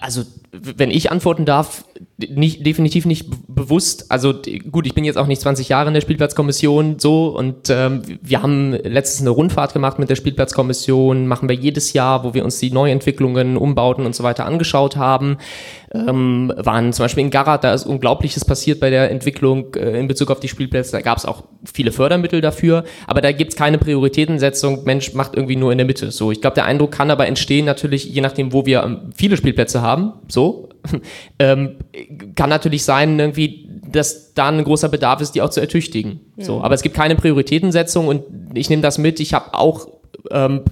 also, wenn ich antworten darf, nicht, definitiv nicht bewusst. Also gut, ich bin jetzt auch nicht 20 Jahre in der Spielplatzkommission so und ähm, wir haben letztens eine Rundfahrt gemacht mit der Spielplatzkommission, machen wir jedes Jahr, wo wir uns die Neuentwicklungen, Umbauten und so weiter angeschaut haben. Ähm, waren zum Beispiel in Garat, da ist Unglaubliches passiert bei der Entwicklung äh, in Bezug auf die Spielplätze. Da gab es auch viele Fördermittel dafür, aber da gibt es keine Prioritätensetzung. Mensch macht irgendwie nur in der Mitte. So, ich glaube, der Eindruck kann aber entstehen natürlich, je nachdem, wo wir ähm, viele Spielplätze haben. So, ähm, kann natürlich sein, irgendwie, dass da ein großer Bedarf ist, die auch zu ertüchtigen. So, aber es gibt keine Prioritätensetzung und ich nehme das mit. Ich habe auch ähm,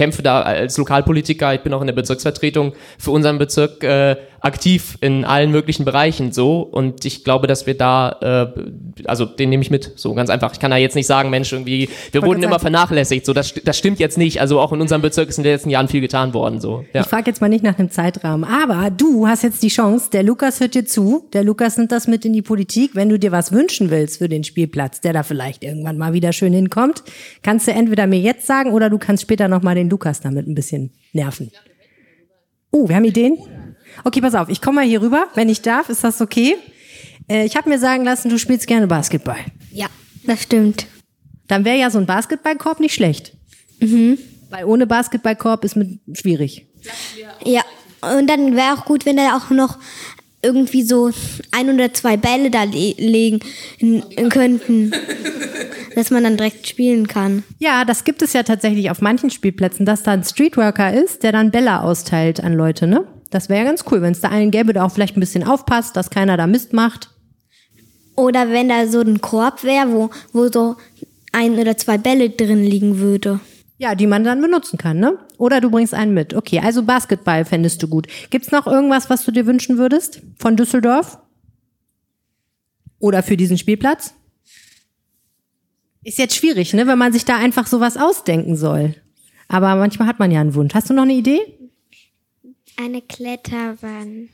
kämpfe da als Lokalpolitiker, ich bin auch in der Bezirksvertretung für unseren Bezirk äh, aktiv in allen möglichen Bereichen so und ich glaube, dass wir da, äh, also den nehme ich mit, so ganz einfach. Ich kann da jetzt nicht sagen, Mensch, irgendwie, wir wurden immer sagen- vernachlässigt, so das, das stimmt jetzt nicht. Also auch in unserem Bezirk ist in den letzten Jahren viel getan worden, so. Ja. Ich frage jetzt mal nicht nach einem Zeitrahmen, aber du hast jetzt die Chance, der Lukas hört dir zu, der Lukas nimmt das mit in die Politik. Wenn du dir was wünschen willst für den Spielplatz, der da vielleicht irgendwann mal wieder schön hinkommt, kannst du entweder mir jetzt sagen oder du kannst später nochmal den Lukas damit ein bisschen nerven. Oh, wir haben Ideen? Okay, pass auf, ich komme mal hier rüber, wenn ich darf, ist das okay? Äh, ich habe mir sagen lassen, du spielst gerne Basketball. Ja, das stimmt. Dann wäre ja so ein Basketballkorb nicht schlecht. Weil ohne Basketballkorb ist mit schwierig. Ja, und dann wäre auch gut, wenn da auch noch irgendwie so ein oder zwei Bälle da le legen könnten, dass man dann direkt spielen kann. Ja, das gibt es ja tatsächlich auf manchen Spielplätzen, dass da ein Streetworker ist, der dann Bälle austeilt an Leute, ne? Das wäre ja ganz cool, wenn es da einen gäbe, der auch vielleicht ein bisschen aufpasst, dass keiner da Mist macht. Oder wenn da so ein Korb wäre, wo, wo so ein oder zwei Bälle drin liegen würde. Ja, die man dann benutzen kann, ne? Oder du bringst einen mit. Okay, also Basketball fändest du gut. Gibt's noch irgendwas, was du dir wünschen würdest von Düsseldorf? Oder für diesen Spielplatz? Ist jetzt schwierig, ne, wenn man sich da einfach sowas ausdenken soll. Aber manchmal hat man ja einen Wunsch. Hast du noch eine Idee? Eine Kletterwand.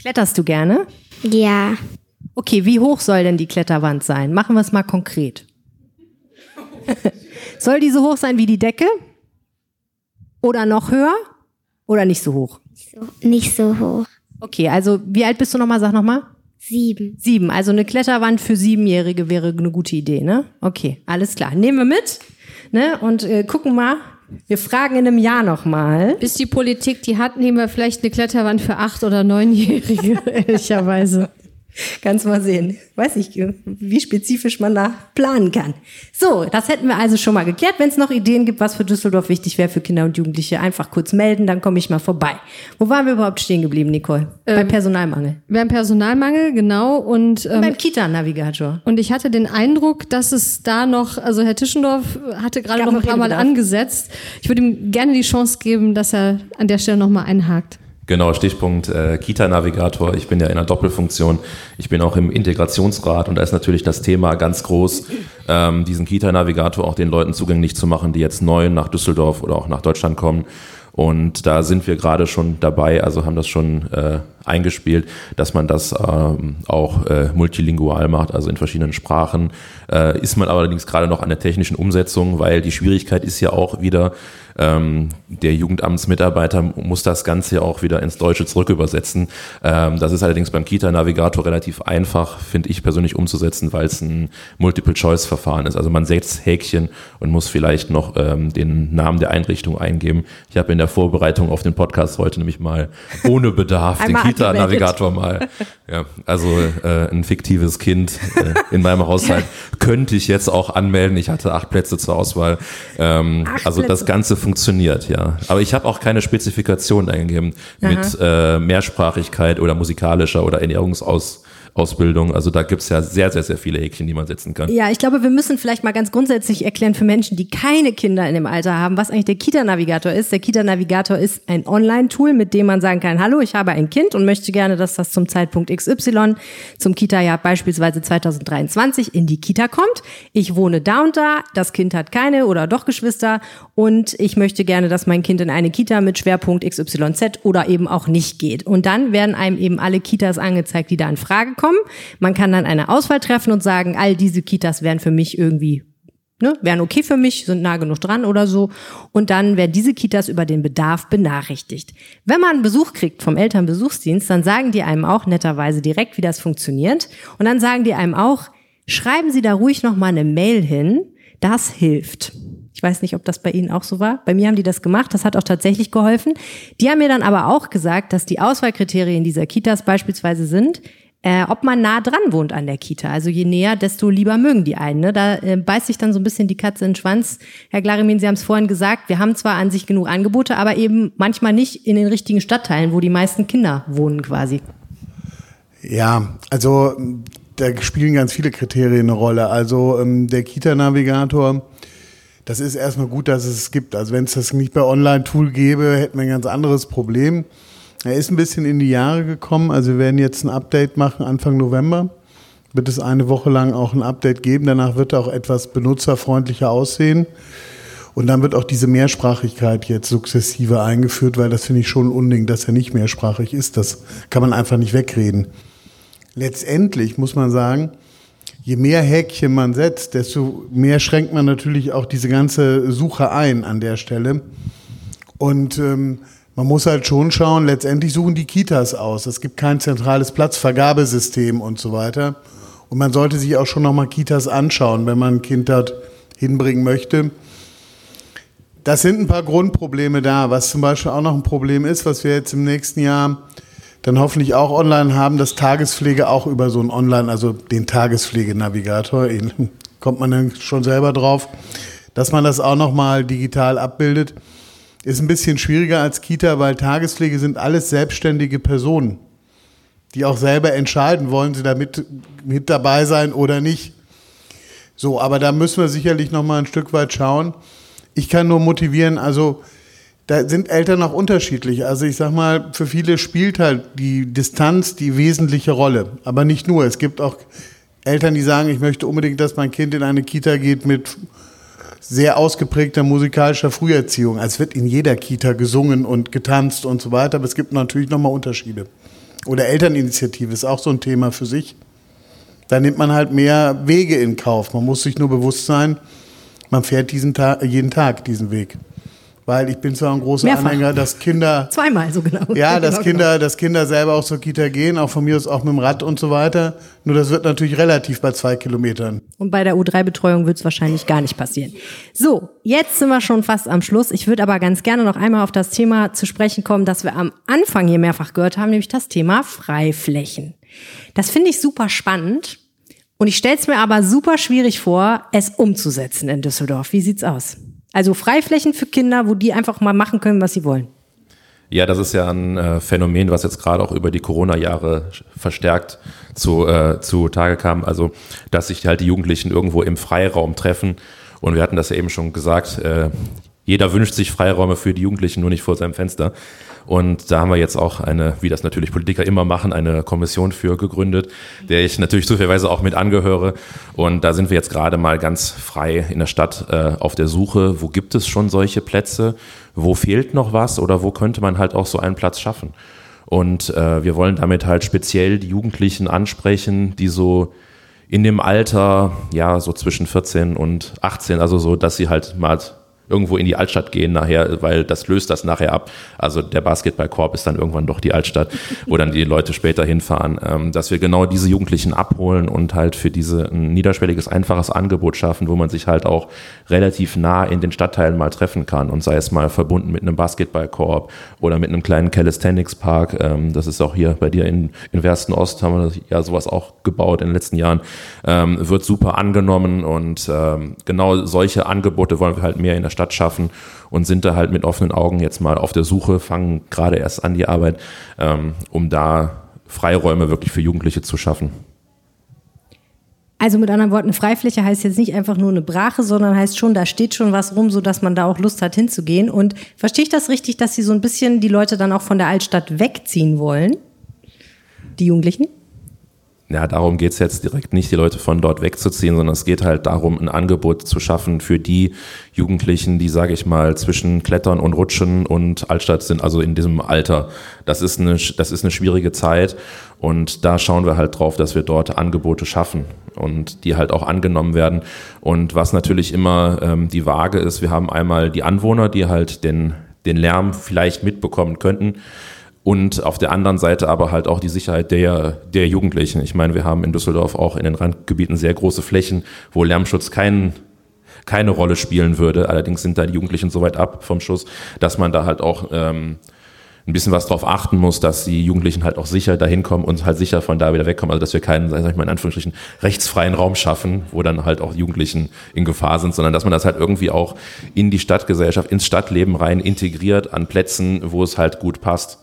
Kletterst du gerne? Ja, Okay, wie hoch soll denn die Kletterwand sein? Machen wir es mal konkret. soll die so hoch sein wie die Decke? Oder noch höher? Oder nicht so hoch? so, nicht so hoch. Okay, also wie alt bist du nochmal? Sag nochmal. Sieben. Sieben. Also eine Kletterwand für Siebenjährige wäre eine gute Idee, ne? Okay, alles klar. Nehmen wir mit, ne? Und äh, gucken mal. Wir fragen in einem Jahr nochmal. Bis die Politik die hat, nehmen wir vielleicht eine Kletterwand für acht oder neunjährige, ehrlicherweise. Kannst mal sehen. Weiß nicht, wie spezifisch man da planen kann. So, das hätten wir also schon mal geklärt. Wenn es noch Ideen gibt, was für Düsseldorf wichtig wäre für Kinder und Jugendliche, einfach kurz melden, dann komme ich mal vorbei. Wo waren wir überhaupt stehen geblieben, Nicole? Beim Personalmangel. Haben Personalmangel, genau. Und, ähm, Beim Kita-Navigator. und ich hatte den Eindruck, dass es da noch, also Herr Tischendorf hatte gerade noch ein paar Mal angesetzt. Ich würde ihm gerne die Chance geben, dass er an der Stelle nochmal einhakt. Genau, Stichpunkt äh, Kita-Navigator. Ich bin ja in einer Doppelfunktion. Ich bin auch im Integrationsrat und da ist natürlich das Thema ganz groß, ähm, diesen Kita-Navigator auch den Leuten zugänglich zu machen, die jetzt neu nach Düsseldorf oder auch nach Deutschland kommen. Und da sind wir gerade schon dabei, also haben das schon äh, eingespielt, dass man das ähm, auch äh, multilingual macht, also in verschiedenen Sprachen. Äh, ist man allerdings gerade noch an der technischen Umsetzung, weil die Schwierigkeit ist ja auch wieder, ähm, der Jugendamtsmitarbeiter muss das Ganze ja auch wieder ins Deutsche zurückübersetzen. Ähm, das ist allerdings beim Kita-Navigator relativ einfach, finde ich persönlich umzusetzen, weil es ein Multiple-Choice-Verfahren ist. Also man setzt Häkchen und muss vielleicht noch ähm, den Namen der Einrichtung eingeben. Ich habe in der Vorbereitung auf den Podcast heute nämlich mal ohne Bedarf den Kita-Navigator mal, ja, also äh, ein fiktives Kind äh, in meinem Haushalt könnte ich jetzt auch anmelden. Ich hatte acht Plätze zur Auswahl. Ähm, Acht also das Plätze. Ganze funktioniert, ja. Aber ich habe auch keine Spezifikation eingegeben mit äh, Mehrsprachigkeit oder musikalischer oder Ernährungsaus Ausbildung. Also da gibt's ja sehr, sehr, sehr viele Häkchen, die man setzen kann. Ja, ich glaube, wir müssen vielleicht mal ganz grundsätzlich erklären für Menschen, die keine Kinder in dem Alter haben, was eigentlich der Kita-Navigator ist. Der Kita-Navigator ist ein Online-Tool, mit dem man sagen kann, hallo, ich habe ein Kind und möchte gerne, dass das zum Zeitpunkt XY, zum Kita-Jahr beispielsweise 2023 in die Kita kommt. Ich wohne da und da, das Kind hat keine oder doch Geschwister und ich möchte gerne, dass mein Kind in eine Kita mit Schwerpunkt XYZ oder eben auch nicht geht. Und dann werden einem eben alle Kitas angezeigt, die da in Frage kommen. Man kann dann eine Auswahl treffen und sagen, all diese Kitas wären für mich irgendwie ne, wären okay für mich, sind nah genug dran oder so. Und dann werden diese Kitas über den Bedarf benachrichtigt. Wenn man Besuch kriegt vom Elternbesuchsdienst, dann sagen die einem auch netterweise direkt, wie das funktioniert. Und dann sagen die einem auch, schreiben Sie da ruhig noch mal eine Mail hin. Das hilft. Ich weiß nicht, ob das bei Ihnen auch so war. Bei mir haben die das gemacht. Das hat auch tatsächlich geholfen. Die haben mir dann aber auch gesagt, dass die Auswahlkriterien dieser Kitas beispielsweise sind, äh, ob man nah dran wohnt an der Kita. Also je näher, desto lieber mögen die einen. Ne? Da äh, beißt sich dann so ein bisschen die Katze in den Schwanz. Herr Glarimin, Sie haben es vorhin gesagt, wir haben zwar an sich genug Angebote, aber eben manchmal nicht in den richtigen Stadtteilen, wo die meisten Kinder wohnen quasi. Ja, also da spielen ganz viele Kriterien eine Rolle. Also ähm, der Kita-Navigator, das ist erstmal gut, dass es es gibt. Also wenn es das nicht bei Online-Tool gäbe, hätten wir ein ganz anderes Problem. Er ist ein bisschen in die Jahre gekommen. Also wir werden jetzt ein Update machen Anfang November. Wird es eine Woche lang auch ein Update geben. Danach wird er auch etwas benutzerfreundlicher aussehen. Und dann wird auch diese Mehrsprachigkeit jetzt sukzessive eingeführt, weil das finde ich schon ein Unding, dass er nicht mehrsprachig ist. Das kann man einfach nicht wegreden. Letztendlich muss man sagen, je mehr Häkchen man setzt, desto mehr schränkt man natürlich auch diese ganze Suche ein an der Stelle. Und ähm, man muss halt schon schauen, letztendlich suchen die Kitas aus. Es gibt kein zentrales Platzvergabesystem und so weiter. Und man sollte sich auch schon nochmal Kitas anschauen, wenn man ein Kind dort hinbringen möchte. Das sind ein paar Grundprobleme da. Was zum Beispiel auch noch ein Problem ist, was wir jetzt im nächsten Jahr dann hoffentlich auch online haben, dass Tagespflege auch über so ein Online, also den Tagespflegenavigator, kommt man dann schon selber drauf, dass man das auch nochmal digital abbildet. Ist ein bisschen schwieriger als Kita, weil Tagespflege sind alles selbstständige Personen, die auch selber entscheiden, wollen sie damit mit dabei sein oder nicht. So, aber da müssen wir sicherlich noch mal ein Stück weit schauen. Ich kann nur motivieren, also da sind Eltern auch unterschiedlich. Also ich sag mal, für viele spielt halt die Distanz die wesentliche Rolle, aber nicht nur. Es gibt auch Eltern, die sagen, ich möchte unbedingt, dass mein Kind in eine Kita geht mit sehr ausgeprägter musikalischer Früherziehung. Es wird in jeder Kita gesungen und getanzt und so weiter, aber es gibt natürlich nochmal Unterschiede. Oder Elterninitiative ist auch so ein Thema für sich. Da nimmt man halt mehr Wege in Kauf. Man muss sich nur bewusst sein, man fährt diesen Tag, jeden Tag diesen Weg weil ich bin zwar ein großer Mehrfach. Anhänger, dass Kinder Zweimal so genau. ja, dass Genau, Kinder, dass Kinder selber auch zur Kita gehen, auch von mir aus auch mit dem Rad und so weiter. Nur das wird natürlich relativ bei zwei Kilometern. Und bei der U3-Betreuung wird es wahrscheinlich gar nicht passieren. So, jetzt sind wir schon fast am Schluss. Ich würde aber ganz gerne noch einmal auf das Thema zu sprechen kommen, das wir am Anfang hier mehrfach gehört haben, nämlich das Thema Freiflächen. Das finde ich super spannend. Und ich stelle es mir aber super schwierig vor, es umzusetzen in Düsseldorf. Wie sieht's aus? Also Freiflächen für Kinder, wo die einfach mal machen können, was sie wollen. Ja, das ist ja ein äh, Phänomen, was jetzt gerade auch über die Corona-Jahre verstärkt zu, äh, zu Tage kam. Also, dass sich halt die Jugendlichen irgendwo im Freiraum treffen. Und wir hatten das ja eben schon gesagt, äh, jeder wünscht sich Freiräume für die Jugendlichen, nur nicht vor seinem Fenster. Und da haben wir jetzt auch eine, wie das natürlich Politiker immer machen, eine Kommission für gegründet, der ich natürlich zufälligerweise auch mit angehöre. Und da sind wir jetzt gerade mal ganz frei in der Stadt äh, auf der Suche, wo gibt es schon solche Plätze, wo fehlt noch was oder wo könnte man halt auch so einen Platz schaffen. Und äh, wir wollen damit halt speziell die Jugendlichen ansprechen, die so in dem Alter, ja, so zwischen 14 und 18, also so, dass sie halt mal irgendwo in die Altstadt gehen nachher, weil das löst das nachher ab. Also der Basketballkorb ist dann irgendwann doch die Altstadt, wo dann die Leute später hinfahren, ähm, dass wir genau diese Jugendlichen abholen und halt für diese ein niederschwelliges, einfaches Angebot schaffen, wo man sich halt auch relativ nah in den Stadtteilen mal treffen kann und sei es mal verbunden mit einem Basketballkorb oder mit einem kleinen Calisthenics Park. Ähm, das ist auch hier bei dir in, in Wersten Ost haben wir ja sowas auch gebaut in den letzten Jahren. Ähm, wird super angenommen und genau solche Angebote wollen wir halt mehr in der Stadt schaffen und sind da halt mit offenen Augen jetzt mal auf der Suche, fangen gerade erst an die Arbeit, ähm, um da Freiräume wirklich für Jugendliche zu schaffen. Also mit anderen Worten, eine Freifläche heißt jetzt nicht einfach nur eine Brache, sondern heißt schon, da steht schon was rum, so dass man da auch Lust hat hinzugehen. Und verstehe ich das richtig, dass sie so ein bisschen die Leute dann auch von der Altstadt wegziehen wollen? Die Jugendlichen? Ja, darum geht's jetzt direkt nicht, die Leute von dort wegzuziehen, sondern es geht halt darum, ein Angebot zu schaffen für die Jugendlichen, die, sage ich mal, zwischen Klettern und Rutschen und Altstadt sind, also in diesem Alter. Das ist eine, das ist eine schwierige Zeit und da schauen wir halt drauf, dass wir dort Angebote schaffen. und die halt auch angenommen werden. Und was natürlich immer ähm, die Waage ist, wir haben einmal die Anwohner, die halt den, den Lärm vielleicht mitbekommen könnten. Und auf der anderen Seite aber halt auch die Sicherheit der, der Jugendlichen. Ich meine, wir haben in Düsseldorf auch in den Randgebieten sehr große Flächen, wo Lärmschutz keinen keine Rolle spielen würde. Allerdings sind da die Jugendlichen so weit ab vom Schuss, dass man da halt auch ähm, ein bisschen was drauf achten muss, dass die Jugendlichen halt auch sicher dahin kommen und halt sicher von da wieder wegkommen. Also dass wir keinen, sag ich mal in Anführungsstrichen, rechtsfreien Raum schaffen, wo dann halt auch Jugendlichen in Gefahr sind, sondern dass man das halt irgendwie auch in die Stadtgesellschaft, ins Stadtleben rein integriert an Plätzen, wo es halt gut passt.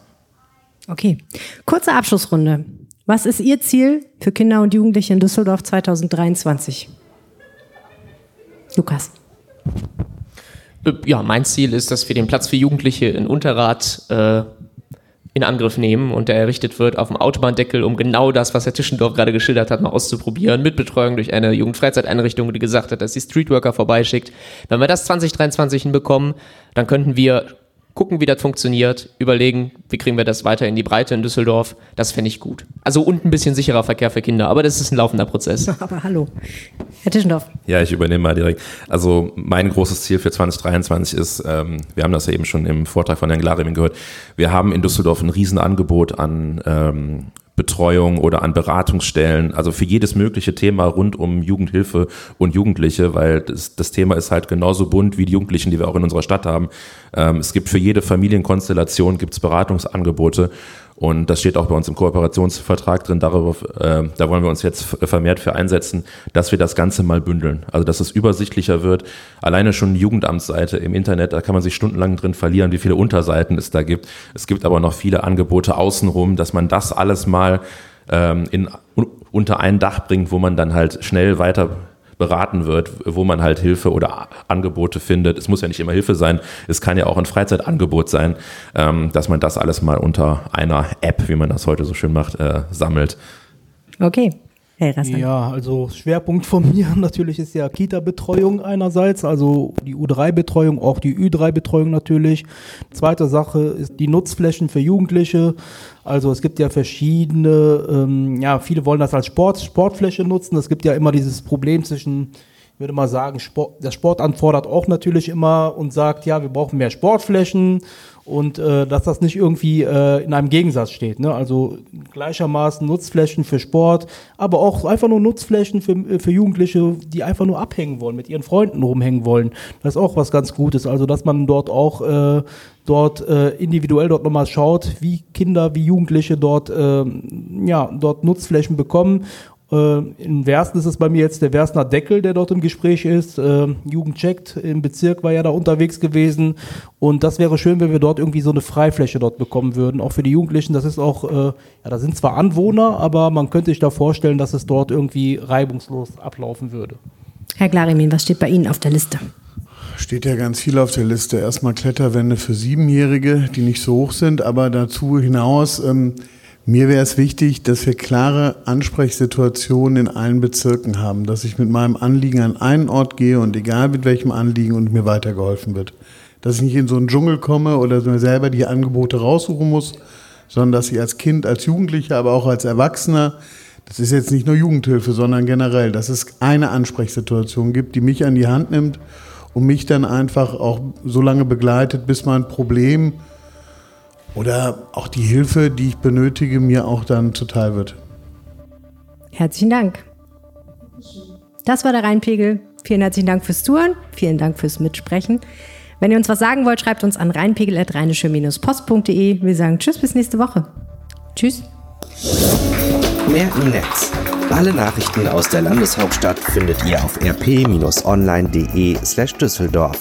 Okay, kurze Abschlussrunde. Was ist Ihr Ziel für Kinder und Jugendliche in Düsseldorf 2023? Lukas. Äh, ja, mein Ziel ist, dass wir den Platz für Jugendliche in Unterrad äh, in Angriff nehmen und der errichtet wird auf dem Autobahndeckel, um genau das, was Herr Tischendorf gerade geschildert hat, mal auszuprobieren, mit Betreuung durch eine Jugendfreizeiteinrichtung, die gesagt hat, dass sie Streetworker vorbeischickt. Wenn wir das 2023 hinbekommen, dann könnten wir gucken, wie das funktioniert, überlegen, wie kriegen wir das weiter in die Breite in Düsseldorf. Das fände ich gut. Also und ein bisschen sicherer Verkehr für Kinder, aber das ist ein laufender Prozess. Aber hallo. Herr Tischendorf. Ja, ich übernehme mal direkt. Also mein großes Ziel für 2023 ist, ähm, wir haben das ja eben schon im Vortrag von Herrn Glarimin gehört, wir haben in Düsseldorf ein Riesenangebot an ähm, Betreuung oder an Beratungsstellen, also für jedes mögliche Thema rund um Jugendhilfe und Jugendliche, weil das, das Thema ist halt genauso bunt wie die Jugendlichen, die wir auch in unserer Stadt haben. Ähm, es gibt für jede Familienkonstellation gibt's Beratungsangebote und das steht auch bei uns im Kooperationsvertrag drin. Darüber, äh, da wollen wir uns jetzt vermehrt für einsetzen, dass wir das Ganze mal bündeln. Also dass es übersichtlicher wird. Alleine schon die Jugendamtsseite im Internet, da kann man sich stundenlang drin verlieren, wie viele Unterseiten es da gibt. Es gibt aber noch viele Angebote außenrum, dass man das alles mal ähm, in, unter ein Dach bringt, wo man dann halt schnell weiter beraten wird, wo man halt Hilfe oder Angebote findet. Es muss ja nicht immer Hilfe sein, es kann ja auch ein Freizeitangebot sein, ähm, dass man das alles mal unter einer App, wie man das heute so schön macht, äh, sammelt. Okay. Hey, ja, also Schwerpunkt von mir natürlich ist ja Kita-Betreuung einerseits, also die U3-Betreuung, auch die Ü3-Betreuung natürlich. Zweite Sache ist die Nutzflächen für Jugendliche. Also es gibt ja verschiedene, ähm, ja, viele wollen das als Sport, Sportfläche nutzen. Es gibt ja immer dieses Problem zwischen würde mal sagen, Sport, der Sport anfordert auch natürlich immer und sagt, ja, wir brauchen mehr Sportflächen und äh, dass das nicht irgendwie äh, in einem Gegensatz steht. Ne? Also gleichermaßen Nutzflächen für Sport, aber auch einfach nur Nutzflächen für, äh, für Jugendliche, die einfach nur abhängen wollen, mit ihren Freunden rumhängen wollen. Das ist auch was ganz Gutes. Also dass man dort auch äh, dort äh, individuell dort nochmal schaut, wie Kinder, wie Jugendliche dort äh, ja dort Nutzflächen bekommen äh, in Wersten ist es bei mir jetzt der Werstner Deckel, der dort im Gespräch ist. Äh, Jugend checkt im Bezirk war ja da unterwegs gewesen. Und das wäre schön, wenn wir dort irgendwie so eine Freifläche dort bekommen würden. Auch für die Jugendlichen. Das ist auch, äh, ja, da sind zwar Anwohner, aber man könnte sich da vorstellen, dass es dort irgendwie reibungslos ablaufen würde. Herr Glarimin, was steht bei Ihnen auf der Liste? Steht ja ganz viel auf der Liste. Erstmal Kletterwände für Siebenjährige, die nicht so hoch sind, aber dazu hinaus ähm, mir wäre es wichtig, dass wir klare Ansprechsituationen in allen Bezirken haben, dass ich mit meinem Anliegen an einen Ort gehe und egal mit welchem Anliegen und mir weitergeholfen wird. Dass ich nicht in so einen Dschungel komme oder mir selber die Angebote raussuchen muss, sondern dass ich als Kind, als Jugendlicher, aber auch als Erwachsener, das ist jetzt nicht nur Jugendhilfe, sondern generell, dass es eine Ansprechsituation gibt, die mich an die Hand nimmt und mich dann einfach auch so lange begleitet, bis mein Problem oder auch die Hilfe, die ich benötige, mir auch dann zuteil wird. Herzlichen Dank. Das war der Rheinpegel. Vielen herzlichen Dank fürs Zuhören. Vielen Dank fürs Mitsprechen. Wenn ihr uns was sagen wollt, schreibt uns an rheinpegel.rheinische-post.de. Wir sagen Tschüss bis nächste Woche. Tschüss. Mehr im Netz. Alle Nachrichten aus der Landeshauptstadt findet ihr auf rp-online.de slash Düsseldorf.